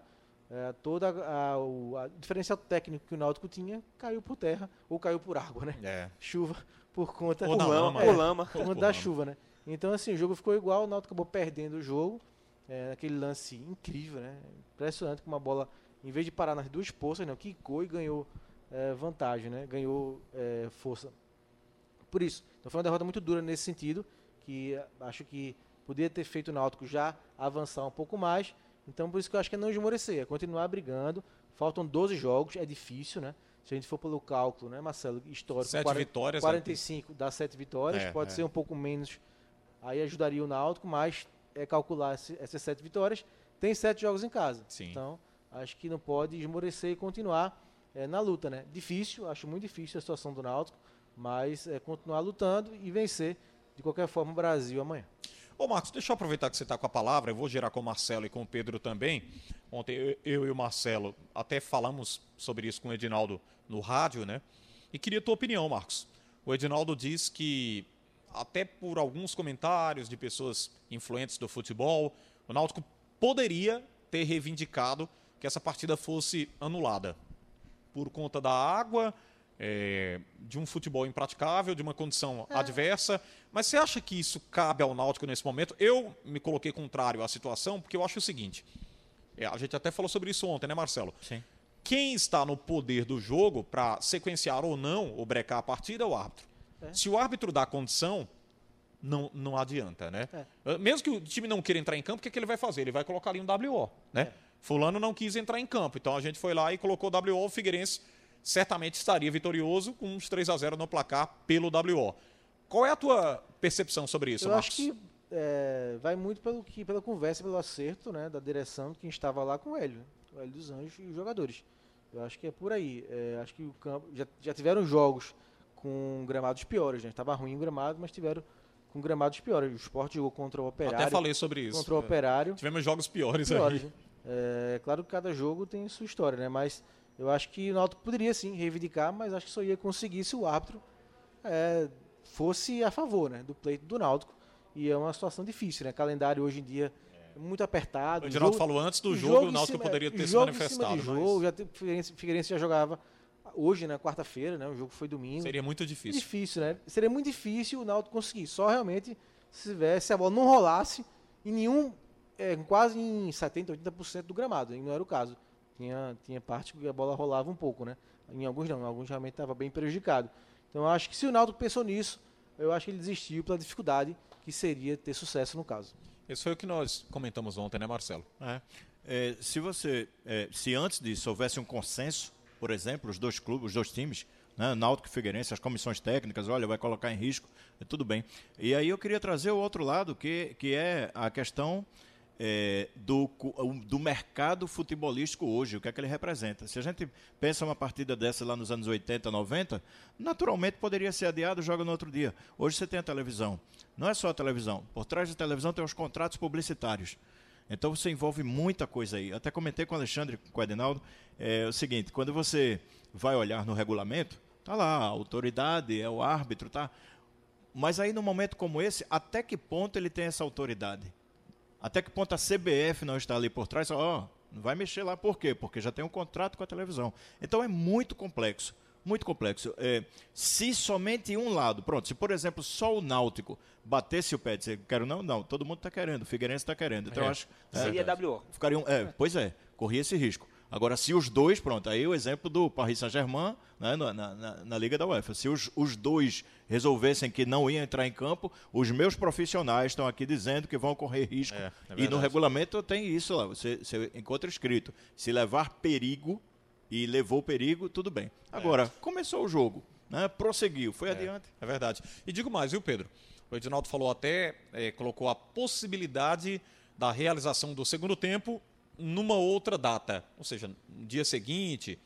Speaker 4: é, toda a, o a diferencial técnico que o Náutico tinha caiu por terra ou caiu por água, né?
Speaker 2: É.
Speaker 4: Chuva por conta
Speaker 2: ou lama,
Speaker 4: é, lama. Por conta da chuva, né? Então assim, o jogo ficou igual, o Náutico acabou perdendo o jogo. É, aquele lance incrível, né? Impressionante que uma bola, em vez de parar nas duas poças, não, quicou e ganhou é, vantagem, né? Ganhou é, força. Por isso, então foi uma derrota muito dura nesse sentido, que acho que Podia ter feito o Náutico já avançar um pouco mais. Então, por isso que eu acho que é não esmorecer, é continuar brigando. Faltam 12 jogos, é difícil, né? Se a gente for pelo cálculo, né, Marcelo? Histórico.
Speaker 2: 7 40, vitórias.
Speaker 4: 45 dá 7 vitórias. É, pode é. ser um pouco menos. Aí ajudaria o Náutico, mas é calcular essas 7 vitórias. Tem 7 jogos em casa.
Speaker 2: Sim.
Speaker 4: Então, acho que não pode esmorecer e continuar é, na luta, né? Difícil, acho muito difícil a situação do Náutico, mas é continuar lutando e vencer de qualquer forma o Brasil amanhã.
Speaker 2: Ô Marcos, deixa eu aproveitar que você está com a palavra, eu vou gerar com o Marcelo e com o Pedro também. Ontem eu, e o Marcelo até falamos sobre isso com o Edinaldo no rádio, né? E queria a tua opinião, Marcos. O Edinaldo diz que, até por alguns comentários de pessoas influentes do futebol, o Náutico poderia ter reivindicado que essa partida fosse anulada por conta da água, é, de um futebol impraticável, de uma condição é. adversa. Mas você acha que isso cabe ao Náutico nesse momento? Eu me coloquei contrário à situação, porque eu acho o seguinte: é, a gente até falou sobre isso ontem, né, Marcelo?
Speaker 3: Sim.
Speaker 2: Quem está no poder do jogo para sequenciar ou não ou brecar a partida é o árbitro. É. Se o árbitro dá condição, não, não adianta, né? É. Ah, mesmo que o time não queira entrar em campo, o que, é que ele vai fazer? Ele vai colocar ali um WO, né? É. Fulano não quis entrar em campo, então a gente foi lá e colocou o WO, o Figueirense certamente estaria vitorioso com uns 3 a 0 no placar pelo WO. Qual é a tua percepção sobre isso,
Speaker 4: Eu
Speaker 2: Marcos?
Speaker 4: acho que é, vai muito pelo que, pela conversa, pelo acerto né, da direção de quem estava lá com o Hélio, o Hélio dos Anjos e os jogadores. Eu acho que é por aí. É, acho que o campo já, já tiveram jogos com gramados piores, né? Estava ruim o gramado, mas tiveram com gramados piores. O Sport jogou contra o Operário.
Speaker 2: Até falei sobre isso.
Speaker 4: Contra o Operário.
Speaker 2: Tivemos jogos piores, piores aí.
Speaker 4: É, é claro que cada jogo tem sua história, né? Mas eu acho que o Náutico poderia sim reivindicar, mas acho que só ia conseguir se o árbitro é, fosse a favor né, do pleito do Náutico. E é uma situação difícil, né? Calendário hoje em dia é muito apertado.
Speaker 2: O Geraldo falou antes do jogo, jogo o Náutico cima, poderia ter se manifestado.
Speaker 4: De jogo, mas... já Figueirense, Figueirense já jogava hoje, na né, quarta-feira, né? O jogo foi domingo.
Speaker 2: Seria muito difícil.
Speaker 4: Difícil, né? Seria muito difícil o Náutico conseguir. Só realmente se tivesse, a bola não rolasse em nenhum, é, quase em 70, 80% do gramado. E não era o caso. Tinha, tinha parte que a bola rolava um pouco, né? Em alguns não, em alguns realmente estava bem prejudicado. Então eu acho que se o Náutico pensou nisso, eu acho que ele desistiu pela dificuldade que seria ter sucesso no caso.
Speaker 2: Isso foi o que nós comentamos ontem, né, Marcelo?
Speaker 3: É. É, se você, é, se antes disso houvesse um consenso, por exemplo, os dois clubes, os dois times, né, Náutico e Figueirense, as comissões técnicas, olha, vai colocar em risco, é tudo bem. E aí eu queria trazer o outro lado, que, que é a questão é, do, do mercado futebolístico hoje, o que é que ele representa. Se a gente pensa uma partida dessa lá nos anos 80, 90, naturalmente poderia ser adiado, joga no outro dia. Hoje você tem a televisão. Não é só a televisão. Por trás da televisão tem os contratos publicitários. Então você envolve muita coisa aí. Até comentei com o Alexandre, com o Edinaldo, é o seguinte, quando você vai olhar no regulamento, tá lá, a autoridade, é o árbitro, tá? Mas aí, num momento como esse, até que ponto ele tem essa autoridade? Até que ponto a CBF não está ali por trás? Ó, oh, não vai mexer lá por quê? Porque já tem um contrato com a televisão. Então é muito complexo. Muito complexo. É, se somente um lado, pronto, se por exemplo só o Náutico batesse o pé e dizer, quero não, não, todo mundo está querendo, o Figueirense está querendo. Então é. acho.
Speaker 5: Seria é, WO.
Speaker 3: Ficaria um, é, pois é, corria esse risco. Agora, se os dois, pronto, aí o exemplo do Paris Saint-Germain né, na, na, na, Liga da UEFA. Se os, os dois resolvessem que não iam entrar em campo, os meus profissionais estão aqui dizendo que vão correr risco. É, é e no regulamento tem isso lá, você, você encontra escrito: se levar perigo e levou perigo, tudo bem. Agora, é. começou o jogo, né, prosseguiu, foi
Speaker 2: é,
Speaker 3: adiante.
Speaker 2: É verdade. E digo mais, viu, Pedro? O Edinaldo falou até, é, colocou a possibilidade da realização do segundo tempo numa outra data, ou seja, no dia seguinte.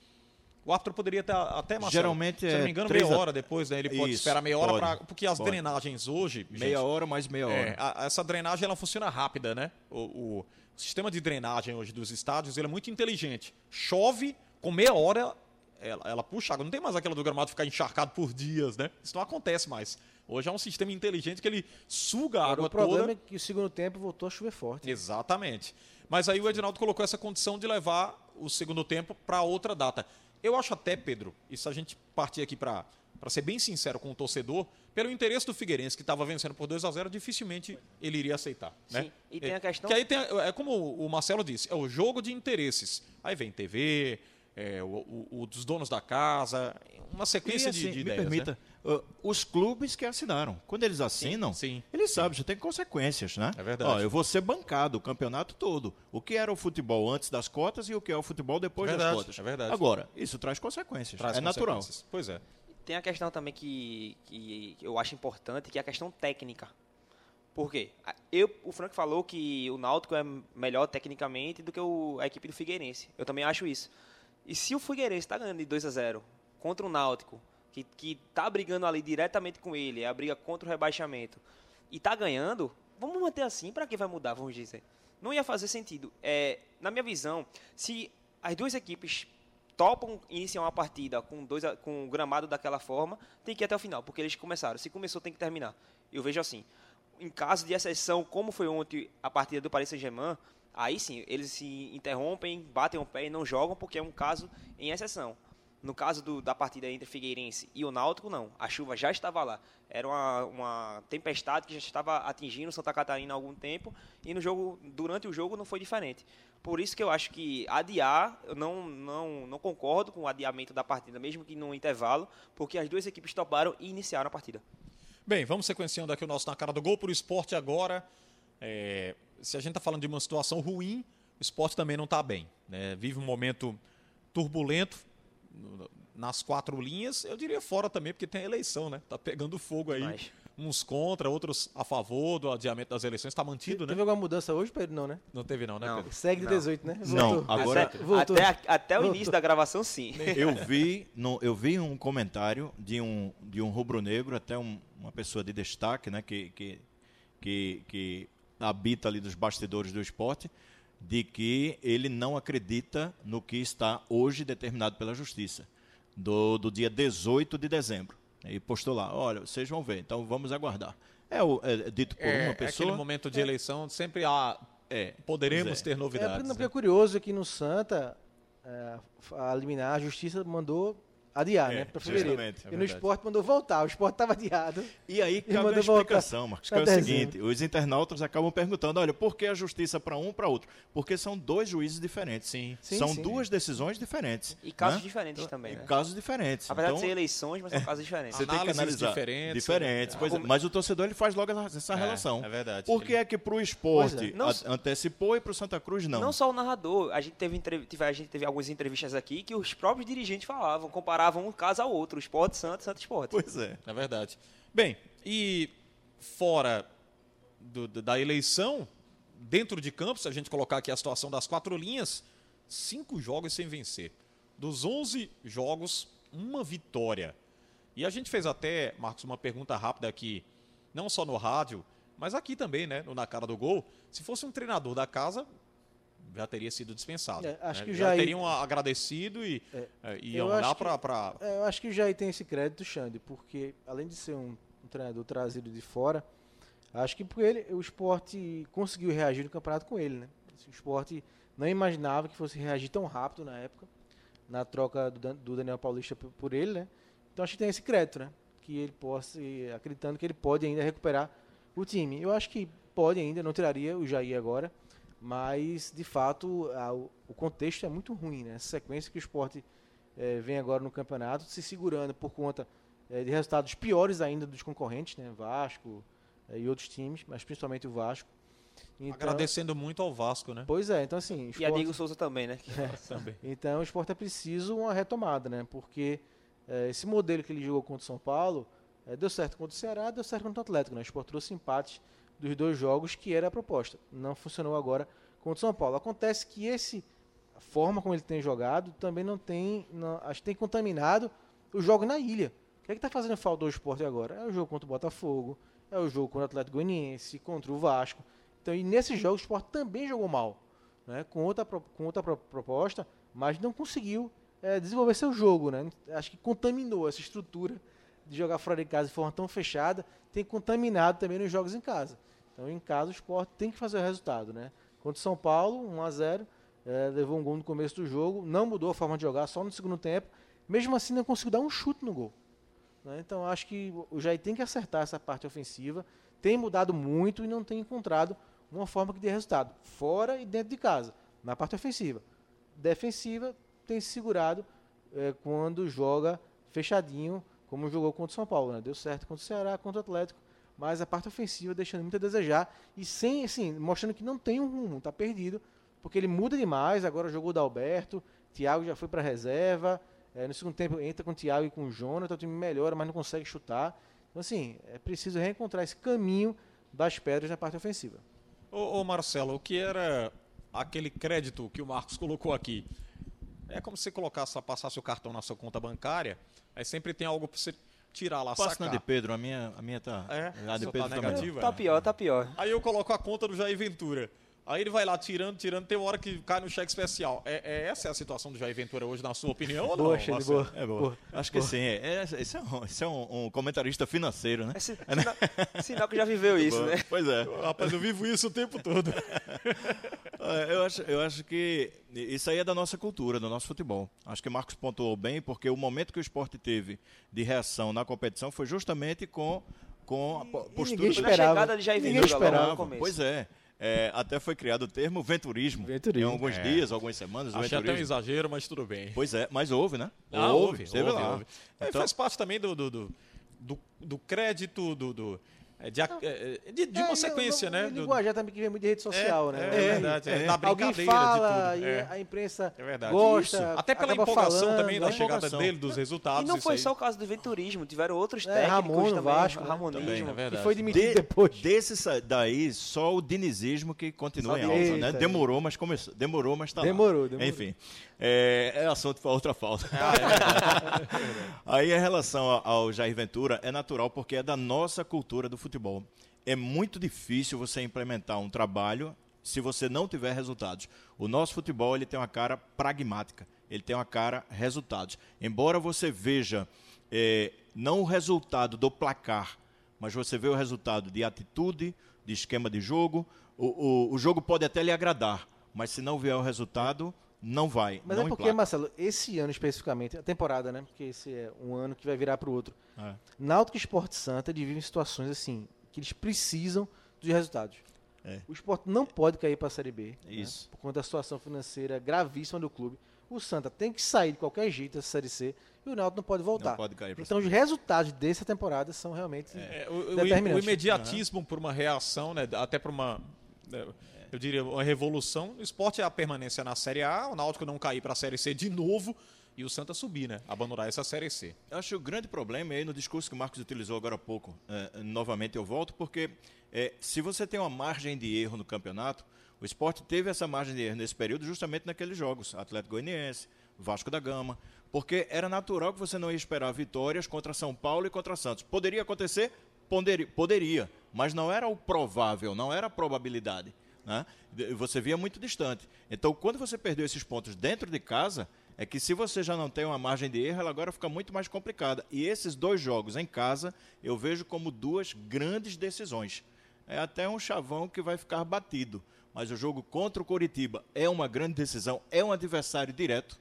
Speaker 2: O árbitro poderia ter até mais.
Speaker 3: Geralmente
Speaker 2: se não me engano, meia hora depois, né? Ele pode Isso, esperar meia hora para. Porque as pode. drenagens hoje.
Speaker 3: Meia gente, hora mais meia é, hora.
Speaker 2: a, essa drenagem ela funciona rápida, né? O, o, o, sistema de drenagem hoje dos estádios ele é muito inteligente. Chove, com meia hora, ela, ela puxa água. Não tem mais aquela do gramado ficar encharcado por dias, né? Isso não acontece mais. Hoje é um sistema inteligente que ele suga a água toda.
Speaker 4: O problema é que o segundo tempo voltou a chover forte.
Speaker 2: Exatamente. Mas aí o Edinaldo colocou essa condição de levar o segundo tempo para outra data. Eu acho até, Pedro, e se a gente partir aqui para ser bem sincero com o torcedor, pelo interesse do Figueirense, que estava vencendo por 2 a 0 dificilmente ele iria aceitar. Sim, né?
Speaker 5: e tem a questão...
Speaker 2: Que aí tem, é como o Marcelo disse, é o jogo de interesses. Aí vem TV, é, o, o, dos donos da casa, uma sequência e, assim, de, de
Speaker 3: me
Speaker 2: ideias.
Speaker 3: Permita,
Speaker 2: né?
Speaker 3: Uh, os clubes que assinaram, quando eles assinam, sim, sim. eles sabem, já tem consequências, né?
Speaker 2: É verdade. Ó,
Speaker 3: eu vou ser bancado o campeonato todo. O que era o futebol antes das cotas e o que é o futebol depois
Speaker 2: é verdade,
Speaker 3: das cotas.
Speaker 2: É verdade.
Speaker 3: Agora, isso traz consequências. Traz é natural.
Speaker 2: Pois é.
Speaker 5: Tem a questão também que, que eu acho importante, que é a questão técnica. Por quê? Eu, o Frank falou que o Náutico é melhor tecnicamente do que o, a equipe do Figueirense. Eu também acho isso. E se o Figueirense está ganhando de 2 a 0 contra o Náutico, que, que tá brigando ali diretamente com ele, é a briga contra o rebaixamento, e está ganhando, vamos manter assim, para que vai mudar, vamos dizer. Não ia fazer sentido. É, na minha visão, se as duas equipes topam iniciar uma partida com, dois, com o gramado daquela forma, tem que ir até o final, porque eles começaram. Se começou, tem que terminar. Eu vejo assim em caso de exceção, como foi ontem a partida do Paris Saint-Germain, aí sim, eles se interrompem, batem o pé e não jogam, porque é um caso em exceção. No caso do, da partida entre Figueirense e o Náutico, não. A chuva já estava lá. Era uma, uma tempestade que já estava atingindo Santa Catarina há algum tempo e no jogo, durante o jogo não foi diferente. Por isso que eu acho que adiar, eu não, não, não concordo com o adiamento da partida, mesmo que no intervalo, porque as duas equipes toparam e iniciaram a partida.
Speaker 2: Bem, vamos sequenciando aqui o nosso Na Cara do Gol o esporte agora. É, se a gente está falando de uma situação ruim, o esporte também não está bem. Né? Vive um momento turbulento nas quatro linhas, eu diria fora também, porque tem eleição, né? Tá pegando fogo aí. Mas uns contra, outros a favor do adiamento das eleições. Está mantido,
Speaker 4: teve
Speaker 2: né?
Speaker 4: Teve alguma mudança hoje, Pedro? Não, né?
Speaker 2: Não teve, não, né,
Speaker 5: não.
Speaker 2: Pedro?
Speaker 4: Segue de 18, né?
Speaker 3: Voltou. Não, agora.
Speaker 5: Até, Voltou. até, até o Voltou. início da gravação, sim. <laughs>
Speaker 3: Eu vi, no, eu vi um comentário de um, de um rubro-negro, até um, uma pessoa de destaque, né, que, que, que, que habita ali dos bastidores do esporte, de que ele não acredita no que está hoje determinado pela Justiça, do, do dia 18 de dezembro. E postou lá, olha, vocês vão ver, então vamos aguardar. É, o, é dito por é, uma pessoa.
Speaker 2: É aquele momento de eleição, sempre há. É, poderemos é. ter novidades.
Speaker 4: É, porque é curioso que no Santa, é, a liminar, a justiça mandou adiar, é, né? Para fevereiro. É e no esporte mandou voltar. O esporte estava adiado.
Speaker 3: E aí cabe uma explicação, Marcos, que é o seguinte: os internautas acabam perguntando: olha, por que a justiça para um para outro? Porque são dois juízes diferentes.
Speaker 2: Sim.
Speaker 3: sim são sim. duas decisões diferentes.
Speaker 5: E casos né? diferentes também. Né?
Speaker 3: Casos diferentes.
Speaker 5: Apesar então, de ser eleições, mas são é, casos diferentes.
Speaker 3: Você Análises tem que analisar diferentes. diferentes pois, mas o torcedor ele faz logo essa relação.
Speaker 2: É verdade.
Speaker 3: Por que é que para o esporte não, antecipou e para o Santa Cruz não?
Speaker 5: Não só o narrador. A gente teve, a gente teve algumas entrevistas aqui que os próprios dirigentes falavam, comparavam um caso ao outro. Esporte Santos, Santos Esporte.
Speaker 3: Pois é.
Speaker 2: É verdade. Bem, e fora do, da eleição, dentro de campo, se a gente colocar aqui a situação das quatro linhas, cinco jogos sem vencer. Dos 11 jogos, uma vitória. E a gente fez até, Marcos, uma pergunta rápida aqui, não só no rádio, mas aqui também, né, no Na Cara do Gol. Se fosse um treinador da casa, já teria sido dispensado. É, acho né? que já Jair... teriam agradecido e é, é iam lá para.
Speaker 4: É, eu acho que o Jair tem esse crédito, Xande, porque além de ser um, um treinador trazido de fora, acho que por ele o esporte conseguiu reagir no campeonato com ele, né? O esporte não imaginava que fosse reagir tão rápido na época, na troca do, do Daniel Paulista por, por ele, né? Então acho que tem esse crédito, né? Que ele possa, acreditando que ele pode ainda recuperar o time. Eu acho que pode ainda, não tiraria o Jair agora mas de fato a, o contexto é muito ruim, né? Essa sequência que o esporte é, vem agora no campeonato, se segurando por conta é, de resultados piores ainda dos concorrentes, né? Vasco é, e outros times, mas principalmente o Vasco.
Speaker 2: Então, Agradecendo muito ao Vasco, né?
Speaker 4: Pois é, então assim.
Speaker 5: Esporte, e a Diego Souza também, né? <laughs>
Speaker 4: também. Então o esporte é preciso uma retomada, né? Porque esse modelo que ele jogou contra o São Paulo deu certo contra o Ceará, deu certo contra o Atlético, né? O esporte trouxe empates dos dois jogos que era a proposta. Não funcionou agora contra o São Paulo. Acontece que esse a forma como ele tem jogado também não tem, não, acho que tem contaminado o jogo na ilha. O que é está fazendo falta do esporte agora? É o jogo contra o Botafogo, é o jogo contra o Atlético Goianiense, contra o Vasco. Então, e nesses jogos o esporte também jogou mal, né? com, outra, com outra proposta, mas não conseguiu é, desenvolver seu jogo. Né? Acho que contaminou essa estrutura de jogar fora de casa de forma tão fechada, tem contaminado também nos jogos em casa. Então, em casa, o esporte tem que fazer o resultado. Né? Contra o São Paulo, 1 a 0 é, levou um gol no começo do jogo, não mudou a forma de jogar, só no segundo tempo. Mesmo assim, não conseguiu dar um chute no gol. Né? Então, acho que o Jair tem que acertar essa parte ofensiva. Tem mudado muito e não tem encontrado uma forma que dê resultado, fora e dentro de casa, na parte ofensiva. Defensiva, tem se segurado é, quando joga fechadinho, como jogou contra o São Paulo. Né? Deu certo contra o Ceará, contra o Atlético, mas a parte ofensiva deixando muito a desejar e sem, assim, mostrando que não tem um rumo, tá perdido, porque ele muda demais. Agora jogou o Dalberto, Thiago já foi para reserva. É, no segundo tempo entra com o Thiago e com o Jonathan, o time melhora, mas não consegue chutar. Então, assim, é preciso reencontrar esse caminho das pedras na parte ofensiva.
Speaker 2: Ô, ô, Marcelo, o que era aquele crédito que o Marcos colocou aqui? É como se você colocasse, passasse o cartão na sua conta bancária, aí sempre tem algo para você tirar lá,
Speaker 3: Passa
Speaker 2: sacar.
Speaker 3: na de Pedro, a minha, a minha tá...
Speaker 2: É?
Speaker 3: A de
Speaker 2: Só
Speaker 3: Pedro
Speaker 2: tá
Speaker 3: também.
Speaker 2: negativa?
Speaker 5: Tá pior, tá pior.
Speaker 2: Aí eu coloco a conta do Jair Ventura. Aí ele vai lá tirando, tirando, tem uma hora que cai no cheque especial. É, é essa é a situação do Jair Ventura hoje, na sua opinião, ou não?
Speaker 4: Boa,
Speaker 2: Marcelo?
Speaker 4: boa.
Speaker 3: É boa. Acho que sim. É, é, esse é, um, esse é um, um comentarista financeiro, né?
Speaker 5: É si- sinal, sinal que já viveu isso,
Speaker 3: Boa.
Speaker 5: né?
Speaker 3: Pois é.
Speaker 2: Rapaz, eu vivo isso o tempo todo. <laughs>
Speaker 3: É, Eu acho, eu acho que isso aí é da nossa cultura, do nosso futebol. Acho que Marcos pontuou bem, porque o momento que o esporte teve de reação na competição foi justamente com, com a po- postura
Speaker 4: ninguém
Speaker 5: Foi na
Speaker 4: esperava.
Speaker 5: chegada de Jair
Speaker 4: Ninguém
Speaker 5: Ventura logo
Speaker 4: esperava.
Speaker 5: no começo.
Speaker 3: Pois é. É, até foi criado o termo venturismo.
Speaker 4: Venturismo.
Speaker 3: Em alguns
Speaker 2: É.
Speaker 3: dias, algumas semanas.
Speaker 2: Achei até um
Speaker 3: venturismo.
Speaker 2: exagero, mas tudo bem.
Speaker 3: Pois é, mas houve, né?
Speaker 2: Ah, houve, houve,
Speaker 3: lá.
Speaker 2: houve. É,
Speaker 3: Então-
Speaker 2: faz parte também do, do, do, do- crédito, do, do- de, a- é, de, de
Speaker 4: É,
Speaker 2: uma sequência,
Speaker 4: não,
Speaker 2: né?
Speaker 4: O
Speaker 2: do-
Speaker 4: linguajar também que vem muito de rede social,
Speaker 2: é,
Speaker 4: né?
Speaker 2: É, verdade, é,
Speaker 3: é.
Speaker 2: da
Speaker 4: Alguém
Speaker 2: brincadeira
Speaker 4: fala
Speaker 2: de tudo.
Speaker 4: e
Speaker 2: É,
Speaker 4: a imprensa
Speaker 2: é verdade.
Speaker 4: gosta.
Speaker 3: Isso.
Speaker 2: Até pela empolgação
Speaker 4: falando,
Speaker 2: também da
Speaker 4: né?
Speaker 2: chegada
Speaker 3: empolgação.
Speaker 2: dele, dos resultados.
Speaker 5: E não
Speaker 2: isso
Speaker 5: foi
Speaker 2: aí.
Speaker 5: só o caso do venturismo, tiveram outros
Speaker 4: É,
Speaker 5: técnicos
Speaker 4: Ramon no
Speaker 5: também,
Speaker 4: Vasco, né?
Speaker 5: Ramonismo.
Speaker 3: Também,
Speaker 2: é verdade.
Speaker 4: Que foi demitido
Speaker 3: De-
Speaker 4: depois.
Speaker 3: Desse daí, só o dinizismo que continua em
Speaker 4: Só-
Speaker 3: alta, né? Demorou, mas começou. Demorou, mas tá lá.
Speaker 4: Demorou, demorou.
Speaker 3: Enfim, é, é assunto para outra pauta.
Speaker 2: Ah, <laughs>
Speaker 3: Aí, em relação ao, ao Jair Ventura, é natural porque é da nossa cultura do futebol. É muito difícil você implementar um trabalho se você não tiver resultados. O nosso futebol ele tem uma cara pragmática, ele tem uma cara resultados. Embora você veja é, não o resultado do placar, mas você vê o resultado de atitude, de esquema de jogo, o, o, o jogo pode até lhe agradar, mas se não vier o resultado, não vai.
Speaker 4: Mas
Speaker 3: não
Speaker 4: é porque,
Speaker 3: emplaca.
Speaker 4: Marcelo, esse ano especificamente, a temporada, né? Porque esse é um ano que vai virar para o outro.
Speaker 3: É.
Speaker 4: Náutico e Esporte Santa vivem situações assim, que eles precisam dos resultados.
Speaker 3: É.
Speaker 4: O esporte não pode cair para a Série B. né,
Speaker 3: Isso.
Speaker 4: por conta da situação financeira gravíssima do clube. O Santa tem que sair de qualquer jeito dessa Série C e o Náutico não pode voltar.
Speaker 3: Não pode cair
Speaker 4: então os resultados dessa temporada são realmente
Speaker 2: É, o, o-
Speaker 4: determinantes.
Speaker 2: o imediatismo por uma reação, né, até por uma, né, eu diria, uma revolução. O esporte é a permanência na Série A, o Náutico não cair para a Série C de novo e o Santa subir, né? Abandonar essa Série C.
Speaker 3: Eu acho que o grande problema é aí no discurso que o Marcos utilizou agora há pouco. É, novamente eu volto, porque é, se você tem uma margem de erro no campeonato, o esporte teve essa margem de erro nesse período justamente naqueles jogos. Atlético Goianiense, Vasco da Gama. Porque era natural que você não ia esperar vitórias contra São Paulo e contra Santos. Poderia acontecer? Poderia, poderia mas não era o provável, não era a probabilidade. Né? Você via muito distante. Então, quando você perdeu esses pontos dentro de casa, é que se você já não tem uma margem de erro, ela agora fica muito mais complicada. E esses dois jogos em casa, eu vejo como duas grandes decisões. É até um chavão que vai ficar batido. Mas o jogo contra o Coritiba é uma grande decisão, é um adversário direto.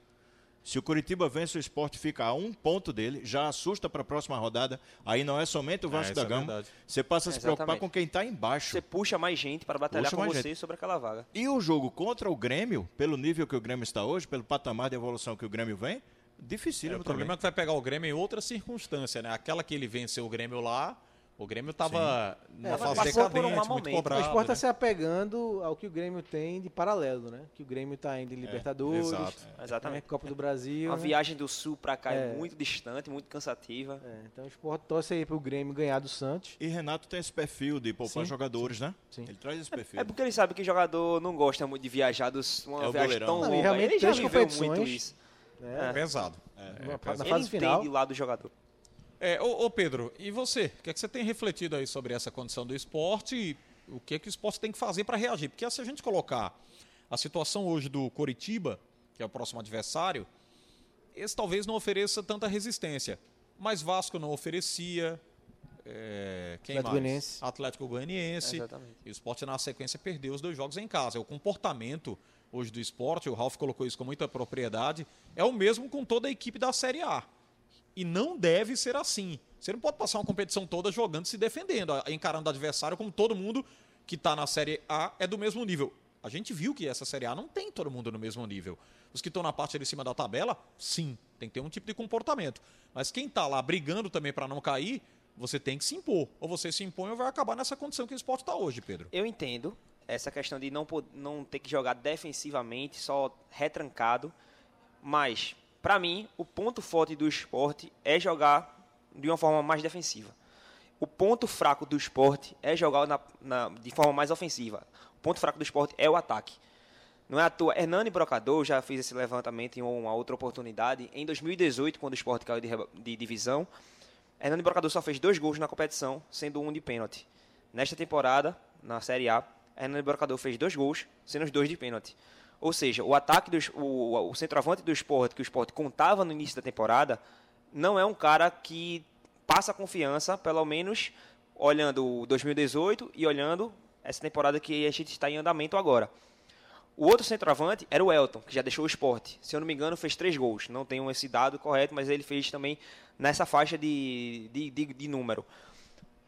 Speaker 3: Se o Curitiba vence o esporte, fica a um ponto dele, já assusta para a próxima rodada. Aí não é somente o Vasco
Speaker 2: É,
Speaker 3: da
Speaker 2: é
Speaker 3: Gama.
Speaker 2: verdade.
Speaker 3: você passa a se preocupar
Speaker 5: Exatamente.
Speaker 3: com quem está embaixo.
Speaker 5: Você puxa mais gente para batalhar
Speaker 3: Puxa
Speaker 5: com você
Speaker 3: gente.
Speaker 5: sobre aquela vaga.
Speaker 3: E o jogo contra o Grêmio, pelo nível que o Grêmio está hoje, pelo patamar de evolução que o Grêmio vem,
Speaker 2: É,
Speaker 3: dificílimo
Speaker 2: o problema é que vai pegar o Grêmio em outra circunstância, né? Aquela que ele venceu o Grêmio lá, o Grêmio estava numa
Speaker 4: É,
Speaker 2: fase
Speaker 5: um
Speaker 2: decadente, muito cobrado.
Speaker 4: o esporte está
Speaker 2: né?
Speaker 4: se apegando ao que o Grêmio tem de paralelo, né? Que o Grêmio está indo em Libertadores,
Speaker 2: exato.
Speaker 4: né?
Speaker 5: Exatamente.
Speaker 4: Copa do Brasil.
Speaker 5: Uma
Speaker 4: né?
Speaker 5: viagem do sul para cá é.
Speaker 4: É.
Speaker 5: muito distante, muito cansativa.
Speaker 4: É, então o esporte torce aí para o Grêmio ganhar do Santos.
Speaker 3: E Renato tem esse perfil de poupar
Speaker 4: Sim,
Speaker 3: jogadores, né?
Speaker 4: sim.
Speaker 3: Ele traz esse perfil.
Speaker 5: É porque ele sabe que jogador não gosta muito de viajar dos, uma
Speaker 3: É o
Speaker 5: viagem
Speaker 3: goleirão.
Speaker 5: tão
Speaker 4: Não,
Speaker 5: longa.
Speaker 4: realmente
Speaker 5: Ele já viveu muito isso.
Speaker 4: né?
Speaker 2: É pesado.
Speaker 4: Na-
Speaker 2: É
Speaker 4: fase
Speaker 5: ele
Speaker 4: final.
Speaker 5: entende lado do jogador.
Speaker 2: É, ô, ô, Pedro, e você? O que, é que você tem refletido aí sobre essa condição do esporte e o que, é que o esporte tem que fazer para reagir? Porque se a gente colocar a situação hoje do Coritiba, que é o próximo adversário, esse talvez não ofereça tanta resistência. Mas Vasco não oferecia. é, quem
Speaker 4: Atlético
Speaker 2: mais?
Speaker 4: Goianiense.
Speaker 2: Atlético Goianiense.
Speaker 5: Exatamente.
Speaker 2: E o esporte, na sequência, perdeu os dois jogos em casa. O comportamento hoje do esporte, o Ralf colocou isso com muita propriedade, é o mesmo com toda a equipe da Série A. E não deve ser assim. Você não pode passar uma competição toda jogando, se defendendo, encarando o adversário como todo mundo que está na Série A é do mesmo nível. A gente viu que essa Série A não tem todo mundo no mesmo nível. Os que estão na parte de cima da tabela, sim, tem que ter um tipo de comportamento. Mas quem está lá brigando também para não cair, você tem que se impor. Ou você se impõe ou vai acabar nessa condição que o esporte está hoje, Pedro.
Speaker 5: Eu entendo essa questão de não, não ter que jogar defensivamente, só retrancado. Mas, para mim, o ponto forte do esporte é jogar de uma forma mais defensiva. O ponto fraco do esporte é jogar na, na, de forma mais ofensiva. O ponto fraco do esporte é o ataque. Não é à toa. Hernani Brocador já fez esse levantamento em uma outra oportunidade. Em 2018, quando o esporte caiu de, de divisão, Hernani Brocador só fez dois gols na competição, sendo um de pênalti. Nesta temporada, na Série A, Hernani Brocador fez dois gols, sendo os dois de pênalti. Ou seja, o ataque do o, o centroavante do esporte, que o esporte contava no início da temporada, não é um cara que passa confiança, pelo menos olhando 2018 e olhando essa temporada que a gente está em andamento agora. O outro centroavante era o Elton, que já deixou o esporte. Se eu não me engano, fez três gols. Não tenho esse dado correto, mas ele fez também nessa faixa de, de, de, de número.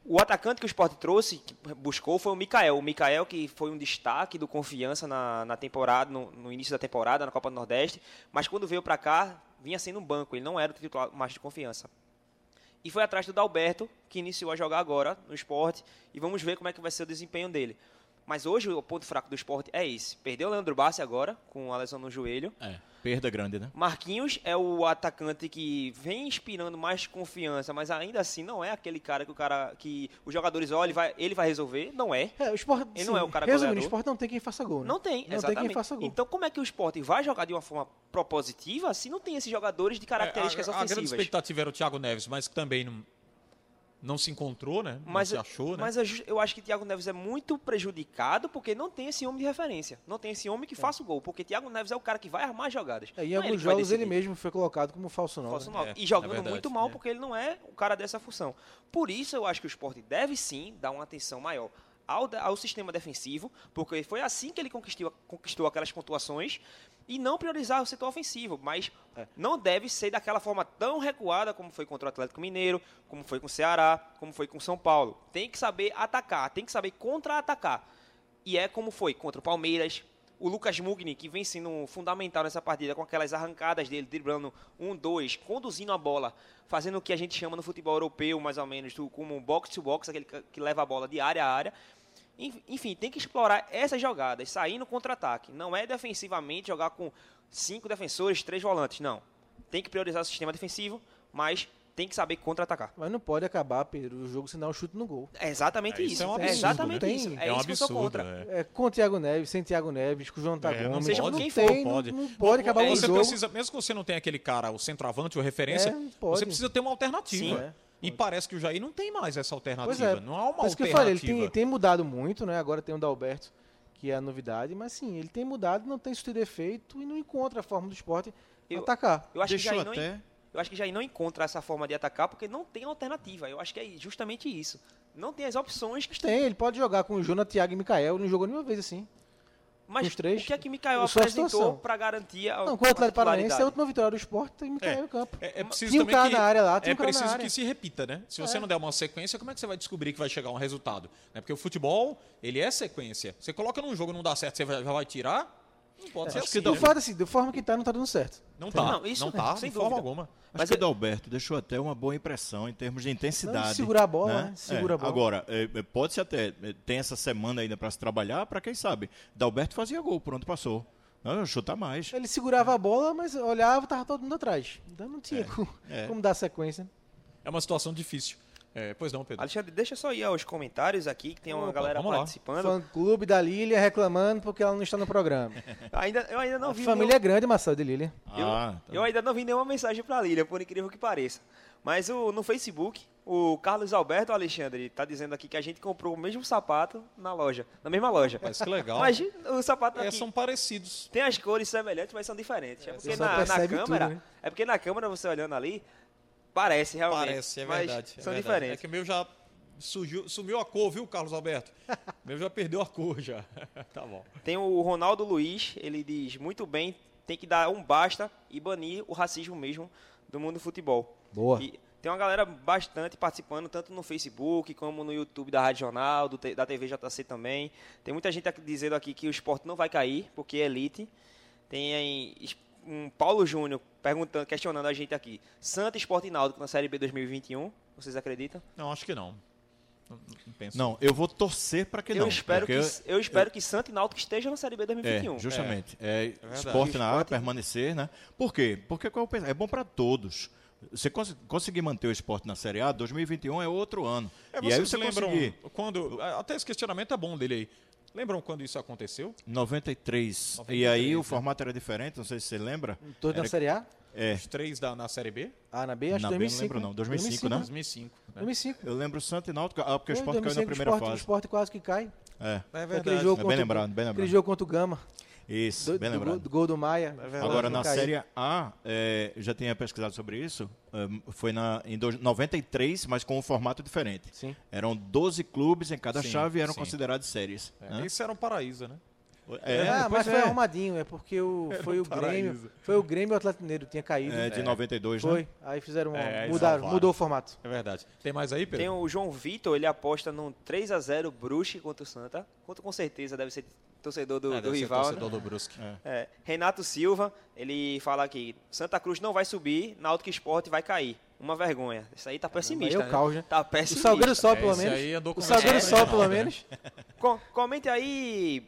Speaker 5: O atacante que o esporte trouxe, que buscou, foi o Mikael. O Mikael, que foi um destaque do confiança na, na temporada, no, no, início da temporada, na Copa do Nordeste. Mas quando veio para cá, vinha sendo um banco. Ele não era o titular mais de confiança. E foi atrás do Dalberto, que iniciou a jogar agora no esporte. E vamos ver como é que vai ser o desempenho dele. Mas hoje o ponto fraco do esporte é esse. Perdeu o Leandro Bassi agora, com a lesão no joelho.
Speaker 3: É, perda grande, né?
Speaker 5: Marquinhos é o atacante que vem inspirando mais confiança, mas ainda assim não é aquele cara que o cara que os jogadores olham, ele vai, ele vai resolver, não é.
Speaker 4: é o esporte,
Speaker 5: ele
Speaker 4: sim,
Speaker 5: não é o cara
Speaker 4: Resumindo,
Speaker 5: goleador.
Speaker 4: o esporte não tem quem faça gol, né?
Speaker 5: Não tem,
Speaker 4: não
Speaker 5: exatamente.
Speaker 4: tem quem faça gol.
Speaker 5: Então como é que o esporte vai jogar de uma forma propositiva se não tem esses jogadores de características
Speaker 2: é, a, a,
Speaker 5: ofensivas?
Speaker 2: A grande expectativa era o Thiago Neves, mas que também não não se encontrou, né?
Speaker 5: Mas,
Speaker 2: não se achou, né?
Speaker 5: Mas eu acho que Thiago Neves é muito prejudicado porque não tem esse homem de referência. Não tem esse homem que é. faça o gol. Porque Thiago Neves é o cara que vai armar jogadas.
Speaker 4: É, em alguns jogos ele mesmo foi colocado como falso 9.
Speaker 5: Falso 9. É, e jogando é verdade, muito mal porque ele não é o cara dessa função. Por isso eu acho que o esporte deve sim dar uma atenção maior ao, ao sistema defensivo, porque foi assim que ele conquistou, conquistou aquelas pontuações e não priorizar o setor ofensivo, mas é. não deve ser daquela forma tão recuada como foi contra o Atlético Mineiro, como foi com o Ceará, como foi com o São Paulo. Tem que saber atacar, tem que saber contra-atacar. E é como foi contra o Palmeiras, o Lucas Mugni, que vem sendo fundamental nessa partida, com aquelas arrancadas dele, driblando um, dois, conduzindo a bola, fazendo o que a gente chama no futebol europeu, mais ou menos, como box-to-box, aquele que leva a bola de área a área. Enfim, tem que explorar essas jogadas, sair no contra-ataque. Não é defensivamente jogar com cinco defensores, três volantes, não. Tem que priorizar o sistema defensivo, mas tem que saber contra-atacar.
Speaker 4: Mas não pode acabar, Pedro, o jogo sem dar um chute no gol.
Speaker 5: É exatamente é, isso.
Speaker 2: isso. É, um
Speaker 5: absurdo, é exatamente
Speaker 2: né?
Speaker 5: isso. É,
Speaker 2: é um
Speaker 5: isso
Speaker 2: absurdo,
Speaker 5: que eu sou contra.
Speaker 4: É. é com o Thiago Neves, sem Thiago Neves, com o João Tagomes.
Speaker 2: É, não
Speaker 5: seja
Speaker 2: pode,
Speaker 5: quem
Speaker 4: for,
Speaker 2: tem,
Speaker 4: pode.
Speaker 2: Não,
Speaker 4: não pode acabar
Speaker 2: é,
Speaker 4: o
Speaker 2: você
Speaker 4: jogo.
Speaker 2: Precisa, mesmo que você não tenha aquele cara, o centroavante ou referência,
Speaker 4: É,
Speaker 2: você precisa ter uma alternativa.
Speaker 5: Sim.
Speaker 2: E parece que o Jair não tem mais essa
Speaker 4: Pois
Speaker 2: alternativa.
Speaker 4: é,
Speaker 2: Não há uma
Speaker 4: isso que eu
Speaker 2: alternativa.
Speaker 4: falei, ele tem, tem mudado muito, né? Agora tem o Dalberto, que é a novidade, mas sim, ele tem mudado, não tem isso de defeito e não encontra a forma do esporte
Speaker 5: Eu-
Speaker 4: atacar.
Speaker 5: Eu acho, que
Speaker 3: Deixou
Speaker 5: Jair não,
Speaker 3: até...
Speaker 5: eu acho que Jair não encontra essa forma de atacar porque não tem alternativa. Eu acho que é justamente isso. Não tem as opções que
Speaker 4: Tem, ele pode jogar com o Jonathan, Thiago e Mikael, não jogou nenhuma vez assim.
Speaker 5: Mas
Speaker 4: os três,
Speaker 5: o que é que Mikael apresentou para garantir a
Speaker 4: Não, com o Atlético Paranaense é a última vitória do esporte, tem Mikael
Speaker 2: É.
Speaker 4: em campo.
Speaker 2: É, é preciso
Speaker 4: Tinha um
Speaker 2: também
Speaker 4: cara
Speaker 2: que,
Speaker 4: na área lá, tinha
Speaker 2: é
Speaker 4: um cara
Speaker 2: preciso que se repita, né? Se você
Speaker 4: É.
Speaker 2: não der uma sequência, como é que você vai descobrir que vai chegar um resultado? Né? Porque o futebol, ele é sequência. Você coloca num jogo, não dá certo, você já vai tirar? Não pode ser
Speaker 3: Acho
Speaker 2: assim,
Speaker 3: que
Speaker 2: né?
Speaker 4: Fato assim, da forma que tá, não tá dando certo.
Speaker 2: Não tá,
Speaker 5: Não, isso
Speaker 2: não tá,
Speaker 5: sem
Speaker 2: de forma alguma.
Speaker 3: Acho
Speaker 5: Mas
Speaker 3: que
Speaker 5: eu-
Speaker 3: o Dalberto deixou até uma boa impressão em termos de intensidade.
Speaker 4: Não, segurar a bola, né? Segura
Speaker 3: É,
Speaker 4: a bola.
Speaker 3: Agora, é, é, pode-se até. é, Tem essa semana ainda para se trabalhar, para quem sabe. Dalberto fazia gol, pronto, passou. Não, chuta mais.
Speaker 4: Ele segurava a bola, mas olhava, tava todo mundo atrás. Então não tinha como,
Speaker 3: é.
Speaker 4: como dar sequência.
Speaker 2: É uma situação difícil. É, pois não, Pedro.
Speaker 5: Alexandre, deixa só ir aos comentários aqui, que tem uma
Speaker 2: Opa,
Speaker 5: galera
Speaker 2: vamos lá.
Speaker 5: participando.
Speaker 4: Fã clube da Lília reclamando porque ela não está no programa. <laughs>
Speaker 5: Ainda, eu ainda não
Speaker 4: a
Speaker 5: vi
Speaker 4: família é grande, Marcelo de Lília.
Speaker 5: Eu,
Speaker 3: Ah, tá.
Speaker 5: eu ainda não vi nenhuma mensagem pra Lília, por incrível que pareça. Mas o, no Facebook, o Carlos Alberto Alexandre tá dizendo aqui que a gente comprou o mesmo sapato na loja, na mesma loja.
Speaker 2: Mas que legal.
Speaker 5: Mas o sapato
Speaker 2: É,
Speaker 5: aqui
Speaker 2: são parecidos.
Speaker 5: tem as cores semelhantes, mas são diferentes. É, porque
Speaker 4: você só
Speaker 5: na, na
Speaker 4: percebe
Speaker 5: câmera,
Speaker 4: tudo, né?
Speaker 5: é porque na câmera você olhando ali parece realmente,
Speaker 2: Parece, é
Speaker 5: mas
Speaker 2: verdade. é
Speaker 5: são
Speaker 2: verdade.
Speaker 5: diferentes.
Speaker 2: É que o meu já surgiu, sumiu a cor, viu, Carlos Alberto? o meu já perdeu a cor já. <laughs> tá bom.
Speaker 5: Tem o Ronaldo Luiz, ele diz muito bem, tem que dar um basta e banir o racismo mesmo do mundo do futebol.
Speaker 4: Boa.
Speaker 5: E tem uma galera bastante participando, tanto no Facebook como no YouTube da Rádio Jornal, do, da TV JC também. Tem muita gente aqui dizendo aqui que o esporte não vai cair, porque é elite. Tem aí um Paulo Júnior perguntando, questionando a gente aqui. Santa Esporte e Náutico na Série B 2021, vocês acreditam?
Speaker 2: Não, acho que não.
Speaker 3: Não, não eu vou torcer para que
Speaker 5: eu
Speaker 3: não.
Speaker 5: Espero que, eu espero eu... que Santa e Náutico esteja na Série B 2021.
Speaker 3: É, justamente. É, é, é esporte na área, permanecer, né? Por quê? Porque qual é, é bom para todos. Você cons conseguir manter o esporte na Série A, 2021 é outro ano.
Speaker 2: É, e aí você conseguir... quando até esse questionamento é bom dele aí. Lembram quando isso aconteceu?
Speaker 3: 93. 93 e aí né? o formato era diferente, não sei se você lembra.
Speaker 4: Todos era... na Série A?
Speaker 2: É. Os três da, na Série B?
Speaker 4: Ah, na B? Acho
Speaker 3: na
Speaker 4: 2005. B
Speaker 3: não lembro não. 2005, 2005 né?
Speaker 2: 2005.
Speaker 4: Né? 2005.
Speaker 3: Eu lembro o Santo e Náutico, ah, porque o Sport caiu na primeira
Speaker 4: esporte,
Speaker 3: fase. O
Speaker 4: Sport quase que cai.
Speaker 3: É.
Speaker 2: É verdade. Jogo
Speaker 3: é bem lembrado, bem lembrado.
Speaker 4: Aquele jogo contra o Gama.
Speaker 3: Isso, do, bem lembrado.
Speaker 4: Do, gol do Maia.
Speaker 3: É Agora, na Série A, é, já tinha pesquisado sobre isso, é, foi na, em do, 93, mas com um formato diferente.
Speaker 4: Sim.
Speaker 3: Eram 12 clubes em cada sim, chave e eram sim. considerados séries.
Speaker 2: É, né? Isso era um paraíso, né?
Speaker 4: É, é mas foi é. arrumadinho, é porque o, foi, o Grêmio, foi o Grêmio e o Atlético Mineiro tinha caído.
Speaker 3: É, de 92,
Speaker 4: foi.
Speaker 3: né?
Speaker 4: Foi, aí fizeram, é, mudaram, mudou o formato.
Speaker 2: É verdade. Tem mais aí, Pedro?
Speaker 5: Tem o João Vitor, ele aposta num 3 a 0 Brusque contra o Santa. Contra com certeza deve ser torcedor do, é, do rival.
Speaker 2: torcedor
Speaker 5: né?
Speaker 2: do Brusque.
Speaker 5: É. É. Renato Silva, ele fala aqui: Santa Cruz não vai subir, Náutico Esporte vai cair. Uma vergonha. Isso aí tá pessimista.
Speaker 4: Aí é o caos,
Speaker 5: né? Tá pessimista.
Speaker 4: O Salgueiro só, pelo menos. O Salgueiro só, pelo menos.
Speaker 5: Comente aí,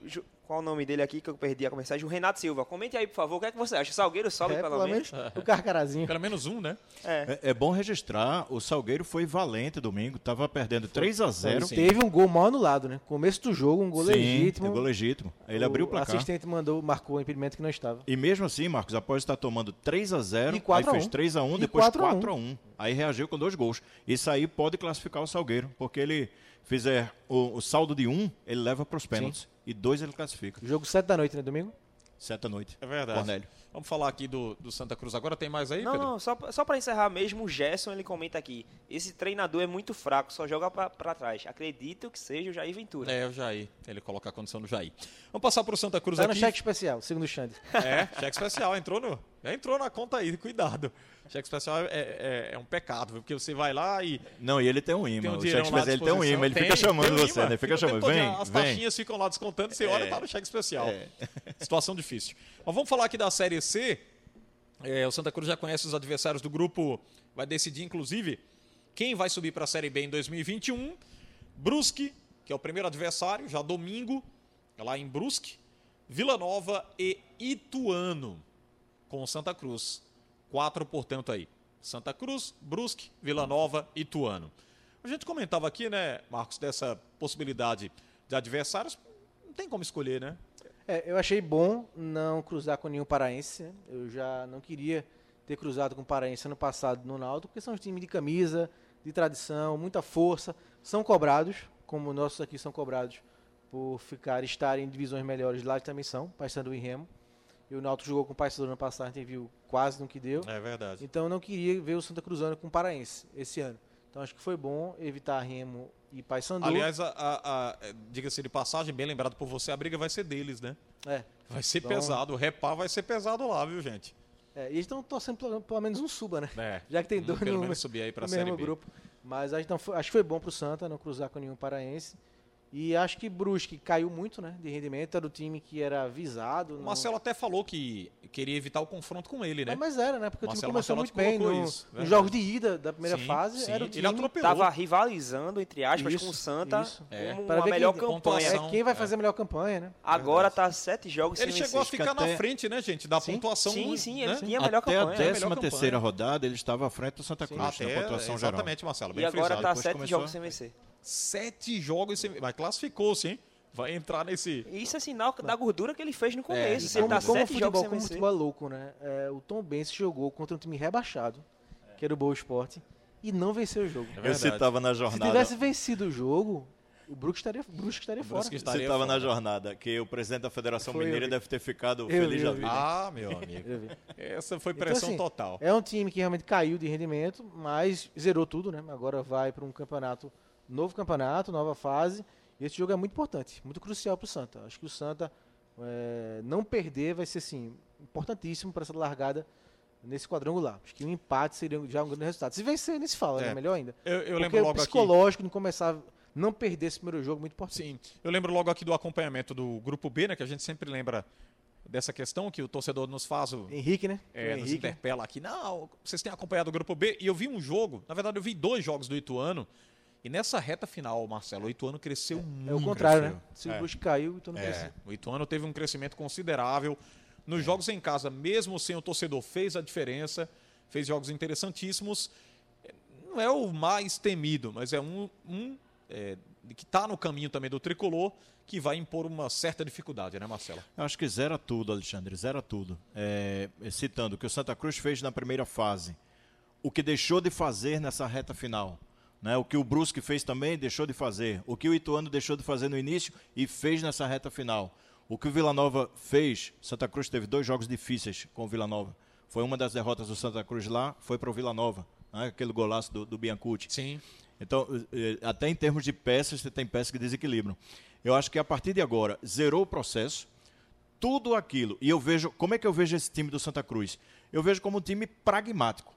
Speaker 5: qual o nome dele aqui que eu perdi a mensagem? O Renato Silva. Comente aí, por favor, o que é que você acha? Salgueiro sobe é, pelo, pelo menos? menos
Speaker 4: o Carcarazinho.
Speaker 2: Pelo menos um, né?
Speaker 3: É. é. É, bom registrar, o Salgueiro foi valente domingo, tava perdendo 3 a 0
Speaker 4: Teve um gol mal anulado, né? Começo do jogo, um gol
Speaker 3: Sim,
Speaker 4: legítimo.
Speaker 3: Um gol legítimo. Ele o abriu o placar.
Speaker 4: O assistente mandou, marcou o impedimento que não estava.
Speaker 3: E mesmo assim, Marcos, após estar tomando 3 a 0 aí fez 3 a 1 depois 4 a 4 a 1 Aí reagiu com dois gols. Isso aí pode classificar o Salgueiro, porque ele fizer o, o saldo de um, ele leva para os pênaltis. Sim. E dois ele classifica.
Speaker 4: Jogo 7 da noite, né? Domingo?
Speaker 3: 7 da noite.
Speaker 2: É verdade. Cornélio. Vamos falar aqui do, do Santa Cruz agora. Tem mais aí,
Speaker 5: não,
Speaker 2: Pedro?
Speaker 5: Não, só, só para encerrar mesmo, o Gerson ele comenta aqui. Esse treinador é muito fraco, só joga para trás. Acredito que seja o Jair Ventura.
Speaker 2: É, o Jair. Ele coloca a condição no Jair. Vamos passar para o Santa Cruz
Speaker 4: tá
Speaker 2: aqui.
Speaker 4: no cheque especial, segundo o Xande.
Speaker 2: É, cheque especial. Entrou, no, entrou na conta aí, cuidado. Cheque especial é, é, é, um pecado, porque você vai lá e.
Speaker 3: Não, e ele tem um imã. Tem um o cheque especial ele tem um imã, ele tem, fica chamando você, né? Fica chamando. Vem,
Speaker 2: as vem. taxinhas ficam lá descontando, você é, olha e tá no cheque especial. É. <laughs> Situação difícil. Mas vamos falar aqui da Série C. É, o Santa Cruz já conhece os adversários do grupo, vai decidir, inclusive, quem vai subir para a Série B em 2021. Brusque, que é o primeiro adversário, já domingo, lá em Brusque. Vila Nova e Ituano, com o Santa Cruz. Quatro, portanto, aí. Santa Cruz, Brusque, Vila Nova e Ituano. A gente comentava aqui, né, Marcos, dessa possibilidade de adversários. Não tem como escolher, né?
Speaker 4: É, eu achei bom não cruzar com nenhum paraense. Né? Eu já não queria ter cruzado com o paraense ano passado no Náutico, porque são um time de camisa, de tradição, muita força. São cobrados, como nossos aqui são cobrados por ficar estar em divisões melhores lá também são, Paysandu e Remo. E o Náutico jogou com o Paysandu ano passado, a gente viu quase no que deu.
Speaker 2: É verdade.
Speaker 4: Então eu não queria ver o Santa Cruzando com o Paraense esse ano. Então acho que foi bom evitar Remo e Paysandu.
Speaker 2: Aliás, a, a, a diga-se de passagem, bem lembrado por você, a briga vai ser deles, né?
Speaker 4: É.
Speaker 2: Vai ser então... pesado, o repá vai ser pesado lá, viu, gente?
Speaker 4: É, e eles estão torcendo pelo, pelo, menos um suba, né?
Speaker 2: É.
Speaker 4: Já que tem dois
Speaker 2: pelo
Speaker 4: no,
Speaker 2: menos subir aí pra
Speaker 4: no mesmo grupo. Mas então, acho que foi bom pro Santa não cruzar com nenhum paraense. E acho que Brusque caiu muito, né, de rendimento, era o time que era visado.
Speaker 2: O Marcelo no... até falou que queria evitar o confronto com ele, né?
Speaker 4: É, mas era, né? Porque o, time começou muito bem no, isso, nos jogos de ida da primeira sim, fase. Sim. Era o time
Speaker 5: ele atropelou. Tava rivalizando, entre aspas, isso, com o Santa isso.
Speaker 2: É.
Speaker 5: como a melhor
Speaker 4: quem,
Speaker 5: campanha.
Speaker 4: É quem vai fazer a melhor campanha, né?
Speaker 5: Agora tá sete jogos
Speaker 2: Ele chegou a ficar na frente, né, gente, da pontuação.
Speaker 5: Sim, sim,
Speaker 2: ele
Speaker 5: né? tinha a melhor
Speaker 3: até
Speaker 5: campanha.
Speaker 3: Até a décima terceira rodada ele estava à frente do Santa Cruz
Speaker 2: na pontuação
Speaker 3: geral.
Speaker 2: Exatamente, Marcelo.
Speaker 5: E agora tá sete jogos sem vencer
Speaker 2: sete jogos sem. Mas classificou-se, hein? Vai entrar nesse.
Speaker 5: Isso é sinal da gordura que ele fez no começo. É,
Speaker 4: Se ele tá como sete futebol, jogos sem como futebol é louco, né? É, o Tom Benz jogou contra um time rebaixado, que era o Boa Esporte, e não venceu o jogo.
Speaker 3: É eu citava na jornada.
Speaker 4: Se tivesse vencido o jogo, o Brusque estaria, Brusque estaria fora.
Speaker 3: Brusque estaria Você estava na jornada, que o presidente da Federação foi Mineira deve ter ficado eu feliz vi, da vida.
Speaker 2: Ah, meu <laughs> amigo. Essa foi então, pressão então, assim, total.
Speaker 4: É um time que realmente caiu de rendimento, mas zerou tudo, né? Agora vai para um campeonato, novo campeonato, nova fase. E esse jogo é muito importante, muito crucial para o Santa. Acho que o Santa é, não perder vai ser assim, importantíssimo para essa largada nesse quadrangular. Acho que um empate seria já um grande resultado. Se vencer, nem se fala, né? é. né? melhor ainda.
Speaker 2: Eu, eu lembro logo
Speaker 4: psicológico aqui... de começar não perder esse primeiro jogo muito importante.
Speaker 2: Sim. Eu lembro logo aqui do acompanhamento do grupo B, né, que a gente sempre lembra dessa questão que o torcedor nos faz o
Speaker 4: Henrique, né?
Speaker 2: É,
Speaker 4: o
Speaker 2: nos Henrique. interpela aqui. Não, vocês têm acompanhado o grupo B e eu vi um jogo, na verdade eu vi dois jogos do Ituano. E nessa reta final, Marcelo, o Ituano cresceu é, muito.
Speaker 4: É o contrário, cresceu. né? Se é. o Brusque caiu, o Ituano
Speaker 2: é.
Speaker 4: cresceu.
Speaker 2: O Ituano teve um crescimento considerável. Nos jogos em casa, mesmo sem o torcedor, fez a diferença, fez jogos interessantíssimos. Não é o mais temido, mas é um, um é, que está no caminho também do tricolor, que vai impor uma certa dificuldade, né, Marcelo?
Speaker 3: Eu acho que zera tudo, Alexandre, zera tudo. É, citando o que o Santa Cruz fez na primeira fase, o que deixou de fazer nessa reta final. Né? O que o Brusque fez também deixou de fazer. O que o Ituano deixou de fazer no início e fez nessa reta final. O que o Vila Nova fez, Santa Cruz teve dois jogos difíceis com o Vila Nova. Foi uma das derrotas do Santa Cruz lá, foi para o Vila Nova, né? aquele golaço do, do Biancucci.
Speaker 2: Sim.
Speaker 3: Então, eh, eh, até em termos de peças, você tem peças que desequilibram. Eu acho que a partir de agora, zerou o processo, tudo aquilo. E eu vejo, como é que eu vejo esse time do Santa Cruz? Eu vejo como um time pragmático.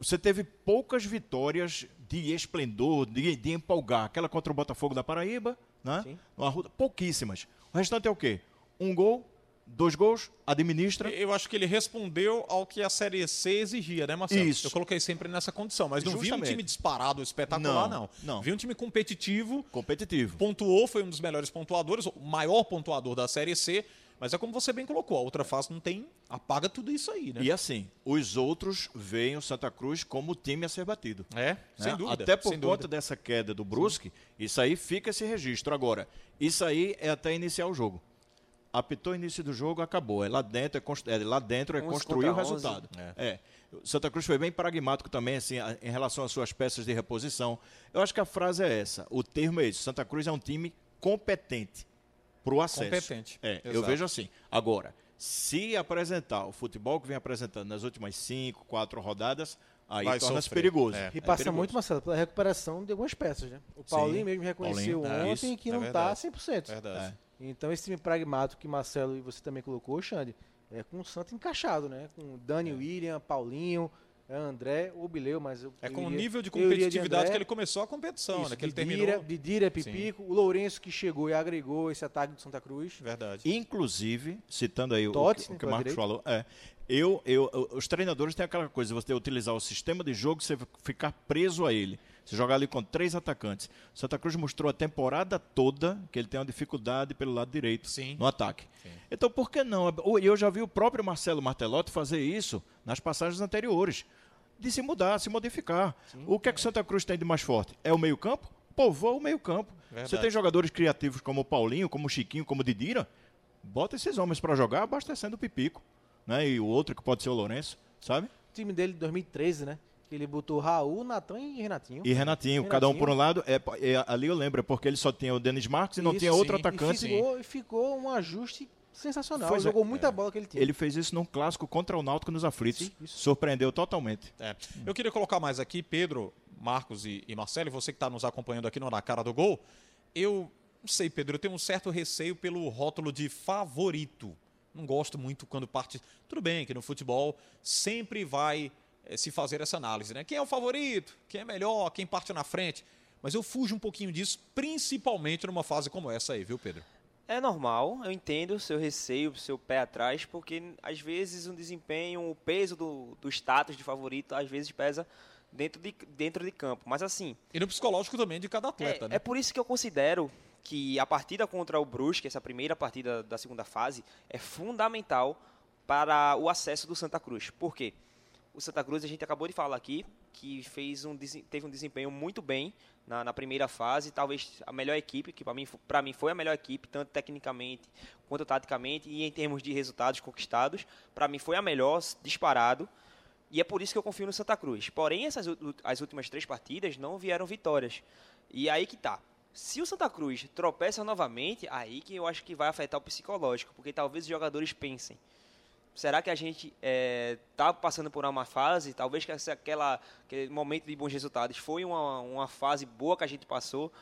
Speaker 3: Você teve poucas vitórias de esplendor, de, de empolgar. Aquela contra o Botafogo da Paraíba, né? Sim. Uma, pouquíssimas. O restante é o quê? Um gol, dois gols, administra.
Speaker 2: Eu acho que ele respondeu ao que a Série C exigia, né, Marcelo? Isso. Eu coloquei sempre nessa condição, mas não Justamente. vi um time disparado, espetacular, não, não. não. Vi um time competitivo.
Speaker 3: Competitivo.
Speaker 2: Pontuou, foi um dos melhores pontuadores, o maior pontuador da Série C. Mas é como você bem colocou, a outra fase não tem. apaga tudo isso aí, né?
Speaker 3: E assim, os outros veem o Santa Cruz como o time a ser batido.
Speaker 2: É, né? sem dúvida.
Speaker 3: Até por
Speaker 2: conta
Speaker 3: dúvida. dessa queda do Brusque, Sim. isso aí fica esse registro. Agora, isso aí é até iniciar o jogo. Apitou o início do jogo, acabou. É lá dentro, é, constru... é lá dentro é construir o resultado. É. é. Santa Cruz foi bem pragmático também, assim, em relação às suas peças de reposição. Eu acho que a frase é essa. O termo é esse. Santa Cruz é um time competente para o acesso.
Speaker 2: Competente.
Speaker 3: É, Exato. eu vejo assim. Agora, se apresentar o futebol que vem apresentando nas últimas cinco, quatro rodadas, aí torna-se perigoso. É.
Speaker 4: E é passa é muito, Marcelo, pela recuperação de algumas peças, né? O Paulinho Sim. mesmo reconheceu Paulinho, é ontem que é não está 100%. Verdade. Então, esse time pragmático que Marcelo e você também colocou, Xande, é com o Santos encaixado, né? Com Dani, William, Paulinho, é André ou Bileu, mas eu,
Speaker 2: É com o nível de competitividade de que ele começou a competição,
Speaker 4: Isso,
Speaker 2: né? Que
Speaker 4: ele terminou. Didira, Pipico, Sim. o Lourenço que chegou e agregou esse ataque do Santa Cruz.
Speaker 2: Verdade.
Speaker 3: Inclusive, citando aí Tots, o, o, que o Marcos falou, é, eu, eu, os treinadores têm aquela coisa, você utilizar o sistema de jogo, você ficar preso a ele. Você jogar ali com três atacantes. Santa Cruz mostrou a temporada toda que ele tem uma dificuldade pelo lado direito Sim. no ataque. Sim. Então, por que não? Eu já vi o próprio Marcelo Martelotti fazer isso nas passagens anteriores de se mudar, se modificar. Sim, o que é que Santa Cruz tem de mais forte? É o meio-campo? Povoa o meio-campo. Você tem jogadores criativos como o Paulinho, como o Chiquinho, como o Didira? Bota esses homens para jogar abastecendo o Pipico. Né? E o outro que pode ser o Lourenço, sabe?
Speaker 4: O time dele de 2013, né? Ele botou Raul, Natan e Renatinho.
Speaker 3: E Renatinho, Renatinho, cada um por um lado. É, é, ali eu lembro, é porque ele só tinha o Denis Marques e não tinha outro sim. atacante.
Speaker 4: E ficou, e ficou um ajuste sensacional. Foi, jogou muita é. bola que ele tinha.
Speaker 3: Ele fez isso num clássico contra o Náutico nos aflitos. Sim, Surpreendeu totalmente.
Speaker 2: É. Eu queria colocar mais aqui, Pedro, Marcos e, e Marcelo, você que está nos acompanhando aqui no Na Cara do Gol. Eu não sei, Pedro, eu tenho um certo receio pelo rótulo de favorito. Não gosto muito quando parte. Tudo bem que no futebol sempre vai é, se fazer essa análise, né? Quem é o favorito? Quem é melhor? Quem parte na frente? Mas eu fujo um pouquinho disso, principalmente numa fase como essa aí, viu, Pedro?
Speaker 5: É normal, eu entendo o seu receio, o seu pé atrás, porque às vezes um desempenho, o peso do, do status de favorito, às vezes pesa dentro de, dentro de campo. Mas assim.
Speaker 2: E no psicológico também de cada atleta,
Speaker 5: é,
Speaker 2: né?
Speaker 5: É por isso que eu considero que a partida contra o Brusque, essa primeira partida da segunda fase, é fundamental para o acesso do Santa Cruz. Por quê? O Santa Cruz, a gente acabou de falar aqui, que fez um, teve um desempenho muito bem na, na primeira fase, talvez a melhor equipe, que para mim, mim foi a melhor equipe, tanto tecnicamente quanto taticamente, e em termos de resultados conquistados, para mim foi a melhor, disparado, e é por isso que eu confio no Santa Cruz. Porém, essas as últimas três partidas não vieram vitórias. E aí que tá. Se o Santa Cruz tropeça novamente, aí que eu acho que vai afetar o psicológico, porque talvez os jogadores pensem, Será que a gente está é, tá passando por uma fase? Talvez que aquela, aquele momento de bons resultados foi uma, uma fase boa que a gente passou.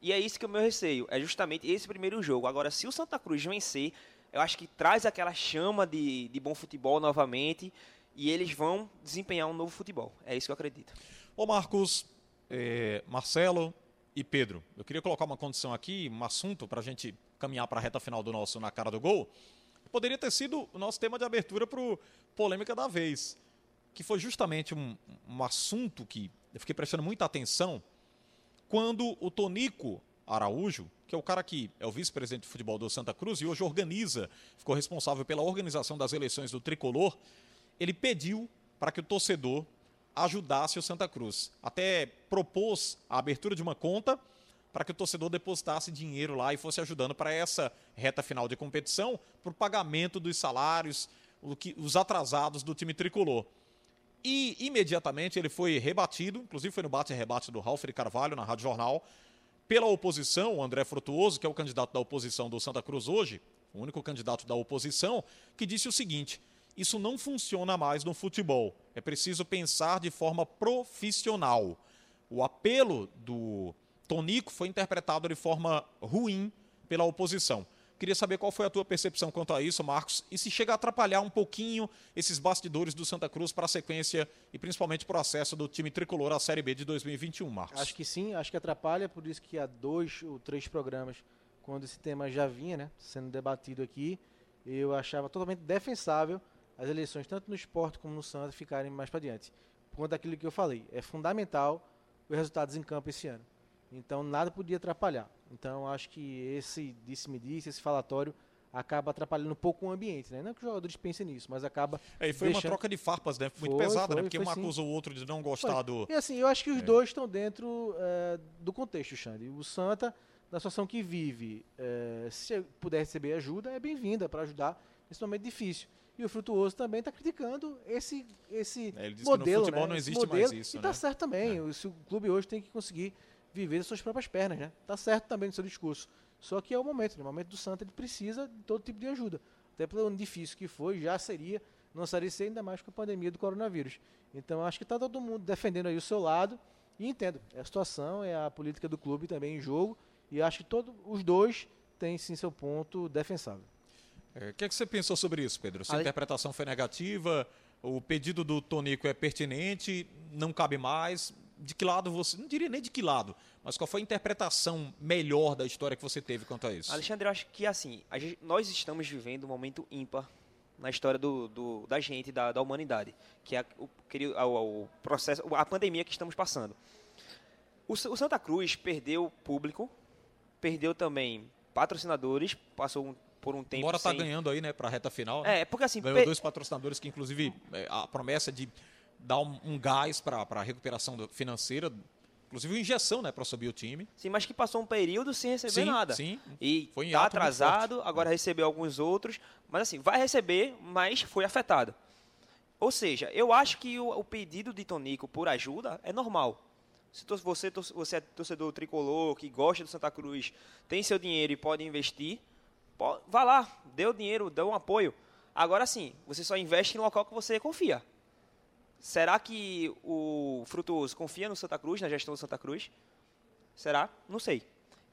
Speaker 5: E é isso que é o meu receio. É justamente esse primeiro jogo. Agora, se o Santa Cruz vencer, eu acho que traz aquela chama de, de bom futebol novamente. e eles vão desempenhar um novo futebol. É isso que eu acredito.
Speaker 2: Ô Marcos, é, Marcelo e Pedro, eu queria colocar uma condição aqui, um assunto para a gente caminhar para a reta final do nosso Na Cara do Gol. Poderia ter sido o nosso tema de abertura para o Polêmica da Vez, que foi justamente um, um assunto que eu fiquei prestando muita atenção quando o Tonico Araújo, que é o cara que é o vice-presidente de futebol do Santa Cruz e hoje organiza, ficou responsável pela organização das eleições do Tricolor, ele pediu para que o torcedor ajudasse o Santa Cruz. Até propôs a abertura de uma conta para que o torcedor depositasse dinheiro lá e fosse ajudando para essa reta final de competição, para o pagamento dos salários, os atrasados do time tricolor. E imediatamente ele foi rebatido, inclusive foi no bate-rebate do Ralf Carvalho na Rádio Jornal, pela oposição, o André Frutuoso, que é o candidato da oposição do Santa Cruz hoje, o único candidato da oposição, que disse o seguinte: isso não funciona mais no futebol. É preciso pensar de forma profissional. O apelo do Tonico foi interpretado de forma ruim pela oposição. Queria saber qual foi a tua percepção quanto a isso, Marcos, e se chega a atrapalhar um pouquinho esses bastidores do Santa Cruz para a sequência e principalmente para o acesso do time tricolor à Série B de 2021, Marcos.
Speaker 4: Acho que sim, acho que atrapalha, por isso que há dois ou três programas, quando esse tema já vinha né, sendo debatido aqui, eu achava totalmente defensável as eleições, tanto no esporte como no Santa, ficarem mais para diante. Por conta daquilo que eu falei, é fundamental os resultados em campo esse ano. Então nada podia atrapalhar. Então acho que esse disse-me disse, esse falatório acaba atrapalhando um pouco o ambiente, né? Não que os jogadores pensem nisso, mas acaba.
Speaker 2: É, e foi deixando... uma troca de farpas, né? Muito foi, pesada, né? foi, né? Porque um acusa o outro de não gostar foi. do.
Speaker 4: E assim, eu acho que os é. dois estão dentro é, do contexto, Xande. O Santa, na situação que vive, é, se puder receber ajuda, é bem-vinda para ajudar nesse momento difícil. E o Frutuoso também está criticando esse, esse
Speaker 2: é, ele
Speaker 4: modelo. Que no
Speaker 2: futebol
Speaker 4: né?
Speaker 2: não existe
Speaker 4: modelo,
Speaker 2: mais isso.
Speaker 4: E está
Speaker 2: né?
Speaker 4: certo também. É. O, o clube hoje tem que conseguir viver das suas próprias pernas, né? Tá certo também no seu discurso. Só que é o momento, no né? momento do Santa ele precisa de todo tipo de ajuda. Até pelo ano difícil que foi, já seria, não seria ser ainda mais com a pandemia do coronavírus. Então acho que está todo mundo defendendo aí o seu lado e entendo, é a situação, é a política do clube também em jogo e acho que todos os dois têm sim seu ponto defensável.
Speaker 2: É, o que, é que você pensou sobre isso, Pedro? Se a interpretação foi negativa, o pedido do Tonico é pertinente, não cabe mais de que lado você. Não diria nem de que lado, mas qual foi a interpretação melhor da história que você teve quanto a isso?
Speaker 5: Alexandre, eu acho que assim, gente, nós estamos vivendo um momento ímpar na história do, do da gente, da, da, humanidade, que é o, o, o, processo, a pandemia que estamos passando. O, o Santa Cruz perdeu público, perdeu também patrocinadores, passou um, por um tempo
Speaker 2: Embora
Speaker 5: tá
Speaker 2: sem... ganhando aí, né, para a reta final. Né?
Speaker 5: É, porque assim...
Speaker 2: Ganhou per... dois patrocinadores que, inclusive, é, a promessa de dar um, um gás para a recuperação financeira, inclusive uma injeção né, para subir o time.
Speaker 5: Sim, mas que passou um período sem receber
Speaker 2: sim,
Speaker 5: nada.
Speaker 2: Sim,
Speaker 5: E foi está atrasado, agora recebeu alguns outros, mas assim, vai receber, mas foi afetado. Ou seja, eu acho que o, o pedido de Tonico por ajuda é normal. Se você, você é torcedor tricolor, que gosta do Santa Cruz, tem seu dinheiro e pode investir, pode, vá lá, dê o dinheiro, dê um apoio. Agora sim, você só investe em local que você confia. Será que o Frutuoso confia no Santa Cruz, na gestão do Santa Cruz? Será? Não sei.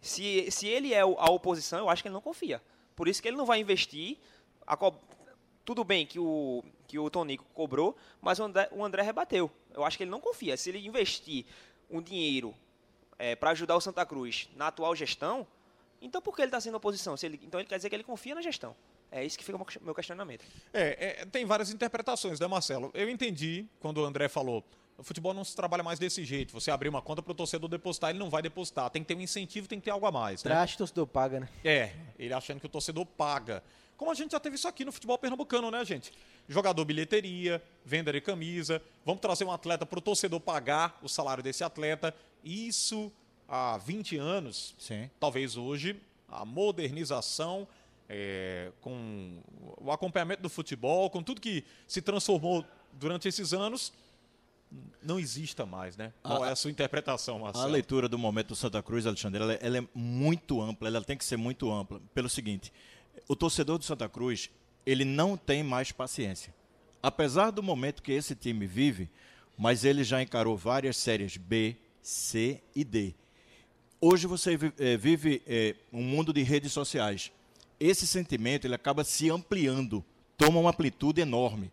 Speaker 5: Se, se ele é a oposição, eu acho que ele não confia. Por isso que ele não vai investir. Co... Tudo bem que o, que o Tonico cobrou, mas o André, o André rebateu. Eu acho que ele não confia. Se ele investir um dinheiro é, para ajudar o Santa Cruz na atual gestão, então por que ele está sendo oposição? Se ele, então ele quer dizer que ele confia na gestão. É isso que fica o meu questionamento.
Speaker 2: É, é, tem várias interpretações, né, Marcelo? Eu entendi quando o André falou. O futebol não se trabalha mais desse jeito. Você abrir uma conta para o torcedor depositar, ele não vai depositar. Tem que ter um incentivo, tem que ter algo a mais. Né?
Speaker 4: Traste, o torcedor paga, né?
Speaker 2: É, ele achando que o torcedor paga. Como a gente já teve isso aqui no futebol pernambucano, né, gente? Jogador bilheteria, venda de camisa. Vamos trazer um atleta para o torcedor pagar o salário desse atleta. Isso há 20 anos.
Speaker 3: Sim.
Speaker 2: Talvez hoje a modernização é, com o acompanhamento do futebol, com tudo que se transformou durante esses anos, não exista mais, né? Qual a, é a sua interpretação, Marcelo?
Speaker 3: A leitura do momento do Santa Cruz, Alexandre, ela, ela, é muito ampla, ela tem que ser muito ampla, pelo seguinte, o torcedor do Santa Cruz, ele não tem mais paciência. Apesar do momento que esse time vive, mas ele já encarou várias séries B, C e D. Hoje você eh, vive é, um mundo de redes sociais esse sentimento ele acaba se ampliando, toma uma amplitude enorme.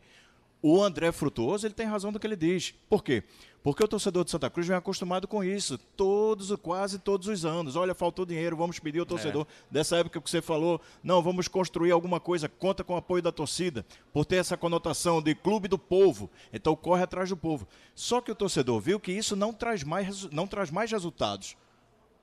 Speaker 3: O André Frutuoso, ele tem razão do que ele diz. Por quê? Porque o torcedor de Santa Cruz vem acostumado com isso, todos, quase todos os anos. Olha, faltou dinheiro, vamos pedir ao torcedor. É. Dessa época que você falou, não, vamos construir alguma coisa, conta com o apoio da torcida, por ter essa conotação de clube do povo. Então corre atrás do povo. Só que o torcedor viu que isso não traz mais, não traz mais resultados.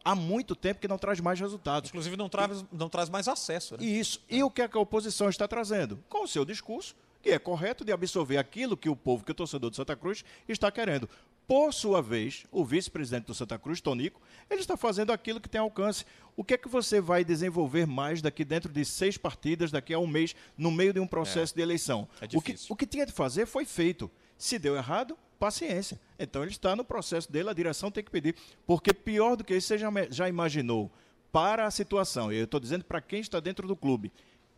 Speaker 3: Há muito tempo que não traz mais resultados.
Speaker 2: Inclusive não traz, não traz mais acesso. Né?
Speaker 3: Isso. E o que, é que a oposição está trazendo? Com o seu discurso, que é correto de absorver aquilo que o povo, que o torcedor de Santa Cruz está querendo. Por sua vez, o vice-presidente do Santa Cruz, Tonico, ele está fazendo aquilo que tem alcance. O que é que você vai desenvolver mais daqui dentro de seis partidas, daqui a um mês, no meio de um processo é. de eleição?
Speaker 2: É
Speaker 3: o, que, o que tinha de fazer foi feito. Se deu errado, paciência. Então ele está no processo dele, a direção tem que pedir. Porque pior do que isso, você já, já imaginou para a situação, e eu estou dizendo para quem está dentro do clube,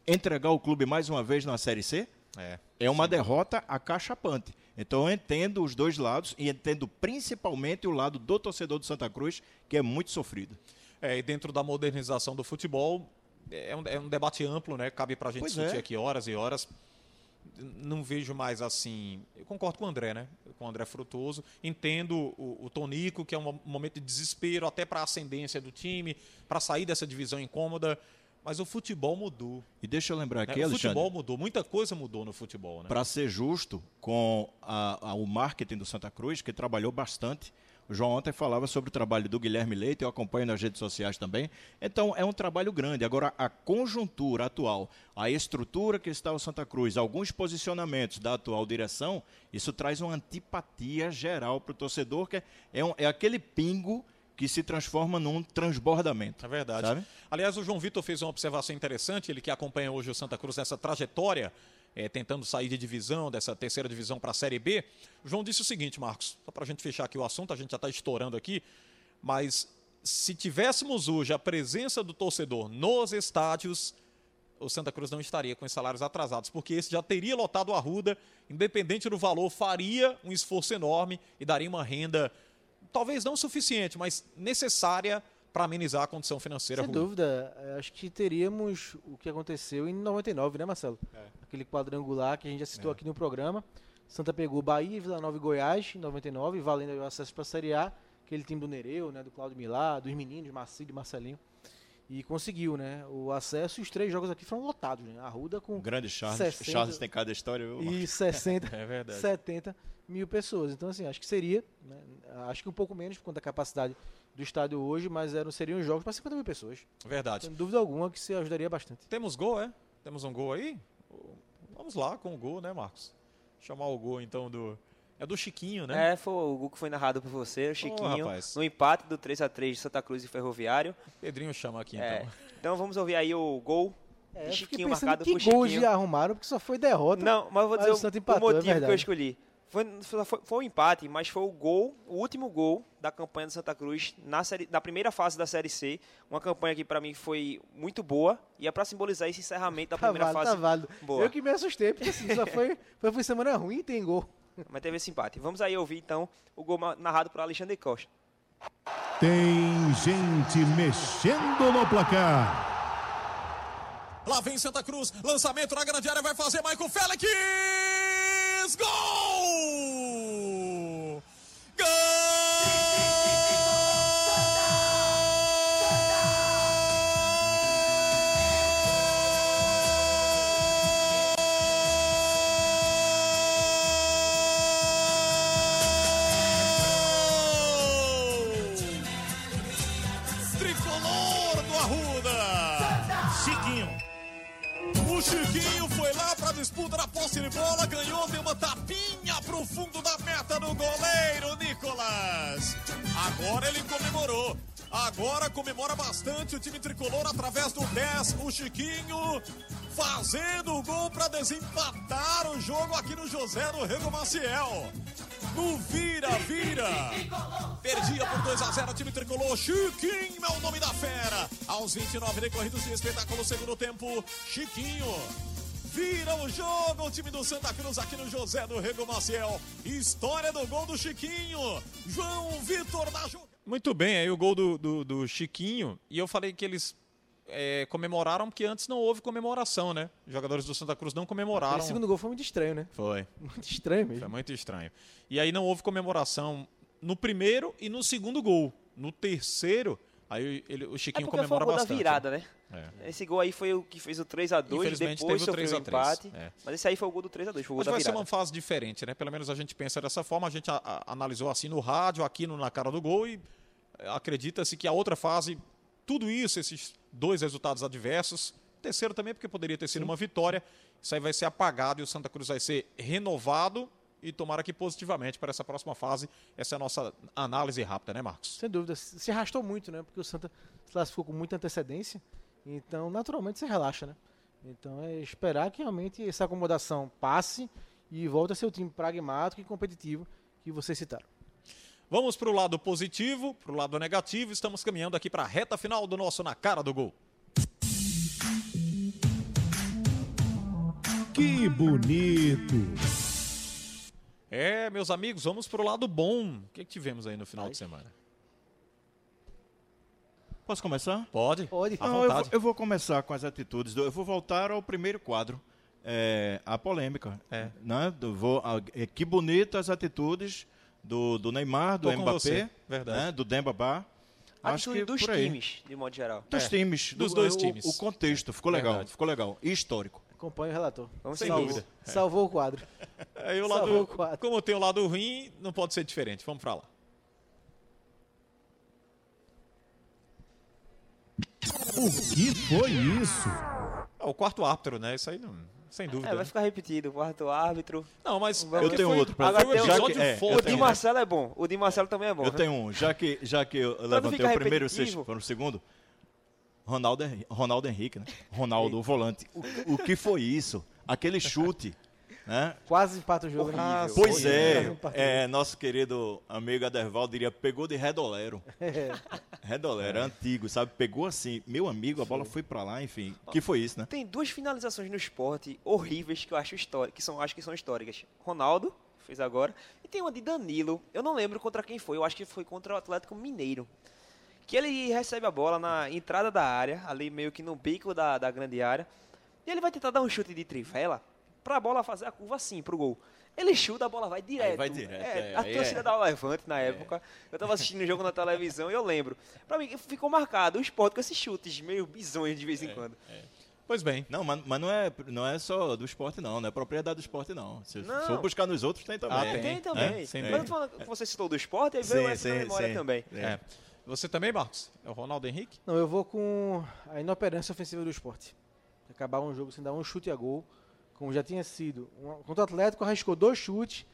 Speaker 3: entregar o clube mais uma vez na Série C? É, é uma sim. derrota acachapante. Então eu entendo os dois lados e entendo principalmente o lado do torcedor do Santa Cruz, que é muito sofrido.
Speaker 2: É, e dentro da modernização do futebol, é um, é um debate amplo, né? Cabe para a gente pois discutir é. aqui horas e horas. Não vejo mais assim. Eu concordo com o André, né? Com o André Frutuoso. Entendo o, o Tonico, que é um momento de desespero, até para a ascendência do time, para sair dessa divisão incômoda. Mas o futebol mudou.
Speaker 3: E deixa eu lembrar aqui,
Speaker 2: né?
Speaker 3: O
Speaker 2: futebol mudou, muita coisa mudou no futebol. Né?
Speaker 3: Para ser justo com a, a, o marketing do Santa Cruz, que trabalhou bastante. O João ontem falava sobre o trabalho do Guilherme Leite, eu acompanho nas redes sociais também. Então, é um trabalho grande. Agora, a conjuntura atual, a estrutura que está o Santa Cruz, alguns posicionamentos da atual direção, isso traz uma antipatia geral para o torcedor, que é, um, é aquele pingo que se transforma num transbordamento.
Speaker 2: É verdade. Sabe? Aliás, o João Vitor fez uma observação interessante, ele que acompanha hoje o Santa Cruz nessa trajetória, é, tentando sair de divisão, dessa terceira divisão para a Série B. O João disse o seguinte, Marcos, só para a gente fechar aqui o assunto, a gente já está estourando aqui, mas se tivéssemos hoje a presença do torcedor nos estádios, o Santa Cruz não estaria com os salários atrasados, porque esse já teria lotado a Ruda, independente do valor, faria um esforço enorme e daria uma renda talvez não suficiente, mas necessária para amenizar a condição financeira
Speaker 4: Sem ruim. dúvida. É, acho que teríamos o que aconteceu em 99, né, Marcelo? É. Aquele quadrangular que a gente assistiu é. aqui no programa. Santa pegou Bahia, Vila Nova e Goiás em 99, valendo o acesso para a Série A. Aquele time do Nereu, né, do Claudio Milá, dos meninos, Marcílio e Marcelinho. E conseguiu, né? O acesso e os três jogos aqui foram lotados, né? A Ruda com.
Speaker 3: grande Charles. 60, Charles tem cada história. Viu?
Speaker 4: E 60, <laughs> é verdade. 70 mil pessoas. Então, assim, acho que seria. Né? Acho que um pouco menos por conta da capacidade do estádio hoje, mas eram, seriam jogos para 50 mil pessoas.
Speaker 2: Verdade.
Speaker 4: Sem dúvida alguma que se ajudaria bastante.
Speaker 2: Temos gol, é? Temos um gol aí? Vamos lá com o gol, né, Marcos? Chamar o gol então do. É do Chiquinho, né?
Speaker 5: É, foi o gol que foi narrado por você, o Chiquinho, oh, no empate do 3 a 3 de Santa Cruz e Ferroviário.
Speaker 2: Pedrinho chama aqui
Speaker 5: é.
Speaker 2: então.
Speaker 5: Então vamos ouvir aí o gol
Speaker 4: é, Chiquinho marcado que por Chiquinho. gols já arrumaram, porque só foi derrota.
Speaker 5: Não, mas eu vou dizer o, empatou, o, motivo é que eu escolhi. Foi, foi, foi, um empate, mas foi o gol, o último gol da campanha do Santa Cruz na, série, na primeira fase da Série C. Uma campanha que para mim foi muito boa e é para simbolizar esse encerramento da tá primeira
Speaker 4: válido,
Speaker 5: fase.
Speaker 4: Tá válido. Boa. Eu que me assustei, porque assim, só foi, foi uma semana ruim e tem gol.
Speaker 5: Mas teve esse empate. Vamos aí ouvir então o gol narrado por Alexandre Costa.
Speaker 1: Tem gente mexendo no placar.
Speaker 2: Lá vem Santa Cruz, lançamento na grande área, vai fazer Michael Félix! Gol! Para desempatar o jogo aqui no José do Rego Maciel. No vira, vira. Perdia por 2 a 0 o time tricolor. Chiquinho é o nome da fera. Aos 29 decorridos de espetáculo segundo tempo, Chiquinho Vira o jogo o time do Santa Cruz aqui no José do Rego Maciel. História do gol do Chiquinho. João Vitor da jogada. Muito bem, aí o gol do, do, do, Chiquinho. E eu falei que eles é, comemoraram porque antes não houve comemoração, né? Os jogadores do Santa Cruz não comemoraram. O
Speaker 4: segundo gol foi muito estranho, né?
Speaker 2: Foi. <laughs>
Speaker 4: Muito estranho mesmo.
Speaker 2: Foi muito estranho. E aí não houve comemoração no primeiro e no segundo gol. No terceiro, aí ele, o Chiquinho é comemora foi o gol
Speaker 5: bastante. da virada, né? É. Esse gol aí foi o que fez o 3x2, depois teve o 3 a 3. empate. É. Mas esse aí foi o gol do 3x2, foi o gol Mas da
Speaker 2: vai
Speaker 5: virada.
Speaker 2: ser uma fase diferente, né? Pelo menos a gente pensa dessa forma, a gente a, a, analisou assim no rádio, aqui no, na cara do gol e acredita-se que a outra fase, tudo isso, esses dois resultados adversos, terceiro também porque poderia ter sido Sim. uma vitória, isso aí vai ser apagado e o Santa Cruz vai ser renovado e tomara que positivamente para essa próxima fase. Essa é a nossa análise rápida, né, Marcos?
Speaker 4: Sem dúvida. Se arrastou muito, né? Porque o Santa se classificou com muita antecedência. Então, naturalmente, você relaxa, né? Então, é esperar que realmente essa acomodação passe e volte a ser o time pragmático e competitivo que vocês citaram.
Speaker 2: Vamos para o lado positivo, para o lado negativo. Estamos caminhando aqui para a reta final do nosso Na Cara do Gol.
Speaker 1: Que bonito!
Speaker 2: É, meus amigos, vamos para o lado bom. O que, que tivemos aí no final Ai. de semana?
Speaker 3: Posso começar?
Speaker 2: Pode.
Speaker 4: Pode.
Speaker 3: À Não, eu vou, eu, vou, começar com as atitudes. Do, eu vou voltar ao primeiro quadro. É, a polêmica. É. Né? Do, vou, a, é, que bonitas atitudes do, do Neymar, do Tô Mbappé, né? do Demba Bar.
Speaker 5: Acho que dos times, de modo geral.
Speaker 3: Dos é. times. Dos do, dois times. O, o contexto. Ficou legal. Verdade. Ficou legal. E histórico.
Speaker 4: Acompanhe o relator.
Speaker 2: Vamos Sem salvou, dúvida.
Speaker 4: Salvou o quadro.
Speaker 2: Aí o lado, salvou o quadro. Como tem o lado ruim, não pode ser diferente. Vamos para lá.
Speaker 1: O que foi isso?
Speaker 2: É o quarto árbitro, né? Isso aí não. Sem dúvida. É,
Speaker 5: vai ficar repetido. O quarto árbitro.
Speaker 2: Não, mas.
Speaker 3: Eu tenho
Speaker 2: foi,
Speaker 3: outro. Pra...
Speaker 5: Agora tem um
Speaker 3: já
Speaker 5: que, é, o de Marcelo é bom. O de Marcelo também é bom.
Speaker 3: Eu né? tenho um. Já que, já que eu levantei o primeiro e o sexto para o segundo. Ronaldo, Ronaldo Henrique, né? Ronaldo, o volante. O, o que foi isso? Aquele chute. Né?
Speaker 4: Quase empata o jogo.
Speaker 3: Ah, pois é, é, nosso querido amigo Aderval diria, pegou de redolero. <laughs> É. Redolero, é. antigo, sabe? Pegou assim, meu amigo, a bola foi para lá, enfim. que foi isso, né?
Speaker 5: Tem duas finalizações no esporte horríveis que eu acho históricas, que são, acho que são históricas. Ronaldo fez agora, e tem uma de Danilo, eu não lembro contra quem foi, eu acho que foi contra o Atlético Mineiro que ele recebe a bola na entrada da área, ali meio que no bico da, da grande área, e ele vai tentar dar um chute de trivela para a bola fazer a curva assim pro gol. Ele chuta, a bola vai direto. Aí
Speaker 3: vai direto. É,
Speaker 5: é, a torcida é. da Levante na é. época. Eu estava assistindo o jogo na televisão e eu lembro. Para mim ficou marcado o esporte com esses chutes meio bizonhos de vez em é, quando. É.
Speaker 2: Pois bem.
Speaker 3: Não, mas, mas, não, é, não é só do esporte, não. Não é propriedade do esporte, não. Se não. for buscar nos outros, tem também. Ah,
Speaker 5: tem, tem também. É? Mas falando, você citou do esporte, aí veio sim, essa sim, memória sim. também.
Speaker 2: É. Você também, Marcos? É o Ronaldo Henrique?
Speaker 4: Não, eu vou com a inoperância ofensiva do esporte. Acabar um jogo sem dar um chute a gol, como já tinha sido. Um, contra o Atlético, arriscou dois chutes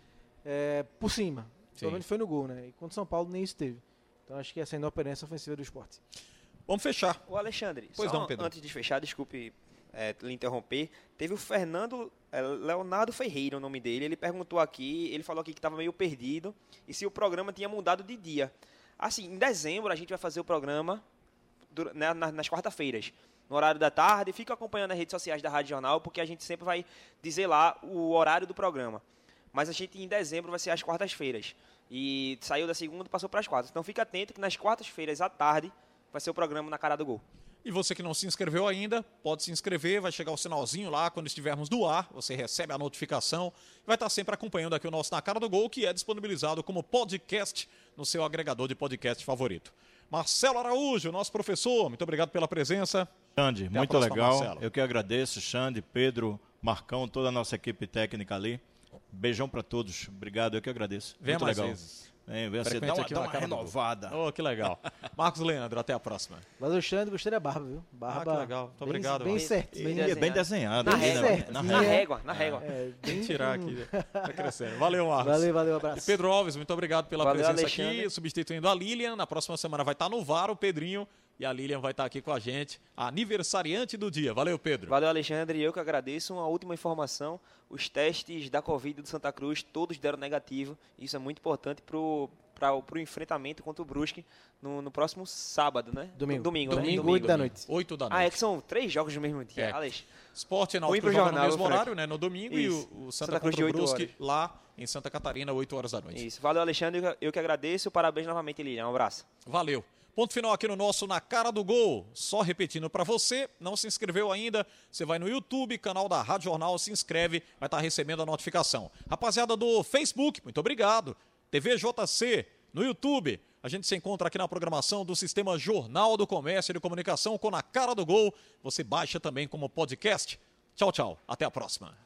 Speaker 4: é, por cima. Provavelmente foi no gol, né? E contra o São Paulo nem isso teve. Então acho que essa é a inoperância ofensiva do esporte.
Speaker 2: Vamos fechar.
Speaker 5: O Alexandre, pois não, Pedro. antes de fechar, desculpe é, lhe interromper, teve o Fernando é, Leonardo Ferreira, o nome dele. Ele perguntou aqui, ele falou aqui que estava meio perdido e se o programa tinha mudado de dia. Assim, em dezembro a gente vai fazer o programa né, nas quarta-feiras, no horário da tarde. Fica acompanhando as redes sociais da Rádio Jornal, porque a gente sempre vai dizer lá o horário do programa. Mas a gente em dezembro vai ser às quartas-feiras. E saiu da segunda e passou para as quartas. Então fica atento que nas quartas-feiras à tarde vai ser o programa na cara do gol.
Speaker 2: E você que não se inscreveu ainda, pode se inscrever, vai chegar o sinalzinho lá quando estivermos no ar, você recebe a notificação, vai estar sempre acompanhando aqui o nosso Na Cara do Gol, que é disponibilizado como podcast no seu agregador de podcast favorito. Marcelo Araújo, nosso professor, muito obrigado pela presença.
Speaker 3: Xande, Até muito legal. Marcelo. Eu que agradeço, Xande, Pedro, Marcão, toda a nossa equipe técnica ali. Beijão para todos. Obrigado, eu que agradeço.
Speaker 2: Venha
Speaker 3: muito
Speaker 2: mais
Speaker 3: legal.
Speaker 2: vezes.
Speaker 3: É, vem assim, dá uma, dá uma renovada.
Speaker 2: Oh, que legal. <laughs> Marcos Leandro, até a próxima.
Speaker 4: Valeu, Xande, gostei da barba, viu? Barba.
Speaker 2: Ah, que legal. Muito bem, obrigado.
Speaker 4: Bem, certo.
Speaker 3: Bem, desenhado. bem desenhado.
Speaker 5: Na, régua, né? na, na régua. Na régua.
Speaker 2: É, bem... tirar aqui. <laughs> Tá crescendo. Valeu, Marcos.
Speaker 4: Valeu, valeu, abraço.
Speaker 2: E Pedro Alves, muito obrigado pela valeu, presença Alexandre. aqui. Substituindo a Lilian. Na próxima semana vai estar no VAR o Pedrinho. E a Lilian vai estar aqui com a gente, aniversariante do dia. Valeu, Pedro.
Speaker 5: Valeu, Alexandre. Eu que agradeço. Uma última informação: os testes da Covid do Santa Cruz todos deram negativo. Isso é muito importante para o para o enfrentamento contra o Brusque no, no, próximo sábado, né?
Speaker 4: Domingo.
Speaker 5: Domingo,
Speaker 4: Domingo, né? Domingo 8 da noite.
Speaker 2: 8 da noite.
Speaker 5: Ah, é que são três jogos no mesmo dia, é. Alex.
Speaker 2: Esporte Náutico joga jornal, no mesmo horário, né? No domingo Isso. e o, o Santa, Santa Cruz de Brusque horas. lá em Santa Catarina, 8 horas da noite.
Speaker 5: Isso. Valeu, Alexandre. Eu que agradeço. Parabéns novamente, Lilian. Um abraço.
Speaker 2: Valeu. Ponto final aqui no nosso Na Cara do Gol. Só repetindo para você, não se inscreveu ainda, você vai no YouTube, canal da Rádio Jornal, se inscreve, vai estar tá recebendo a notificação. Rapaziada do Facebook, muito obrigado. TV JC, no YouTube. A gente se encontra aqui na programação do Sistema Jornal do Comércio e de Comunicação com Na Cara do Gol. Você baixa também como podcast. Tchau, tchau. Até a próxima.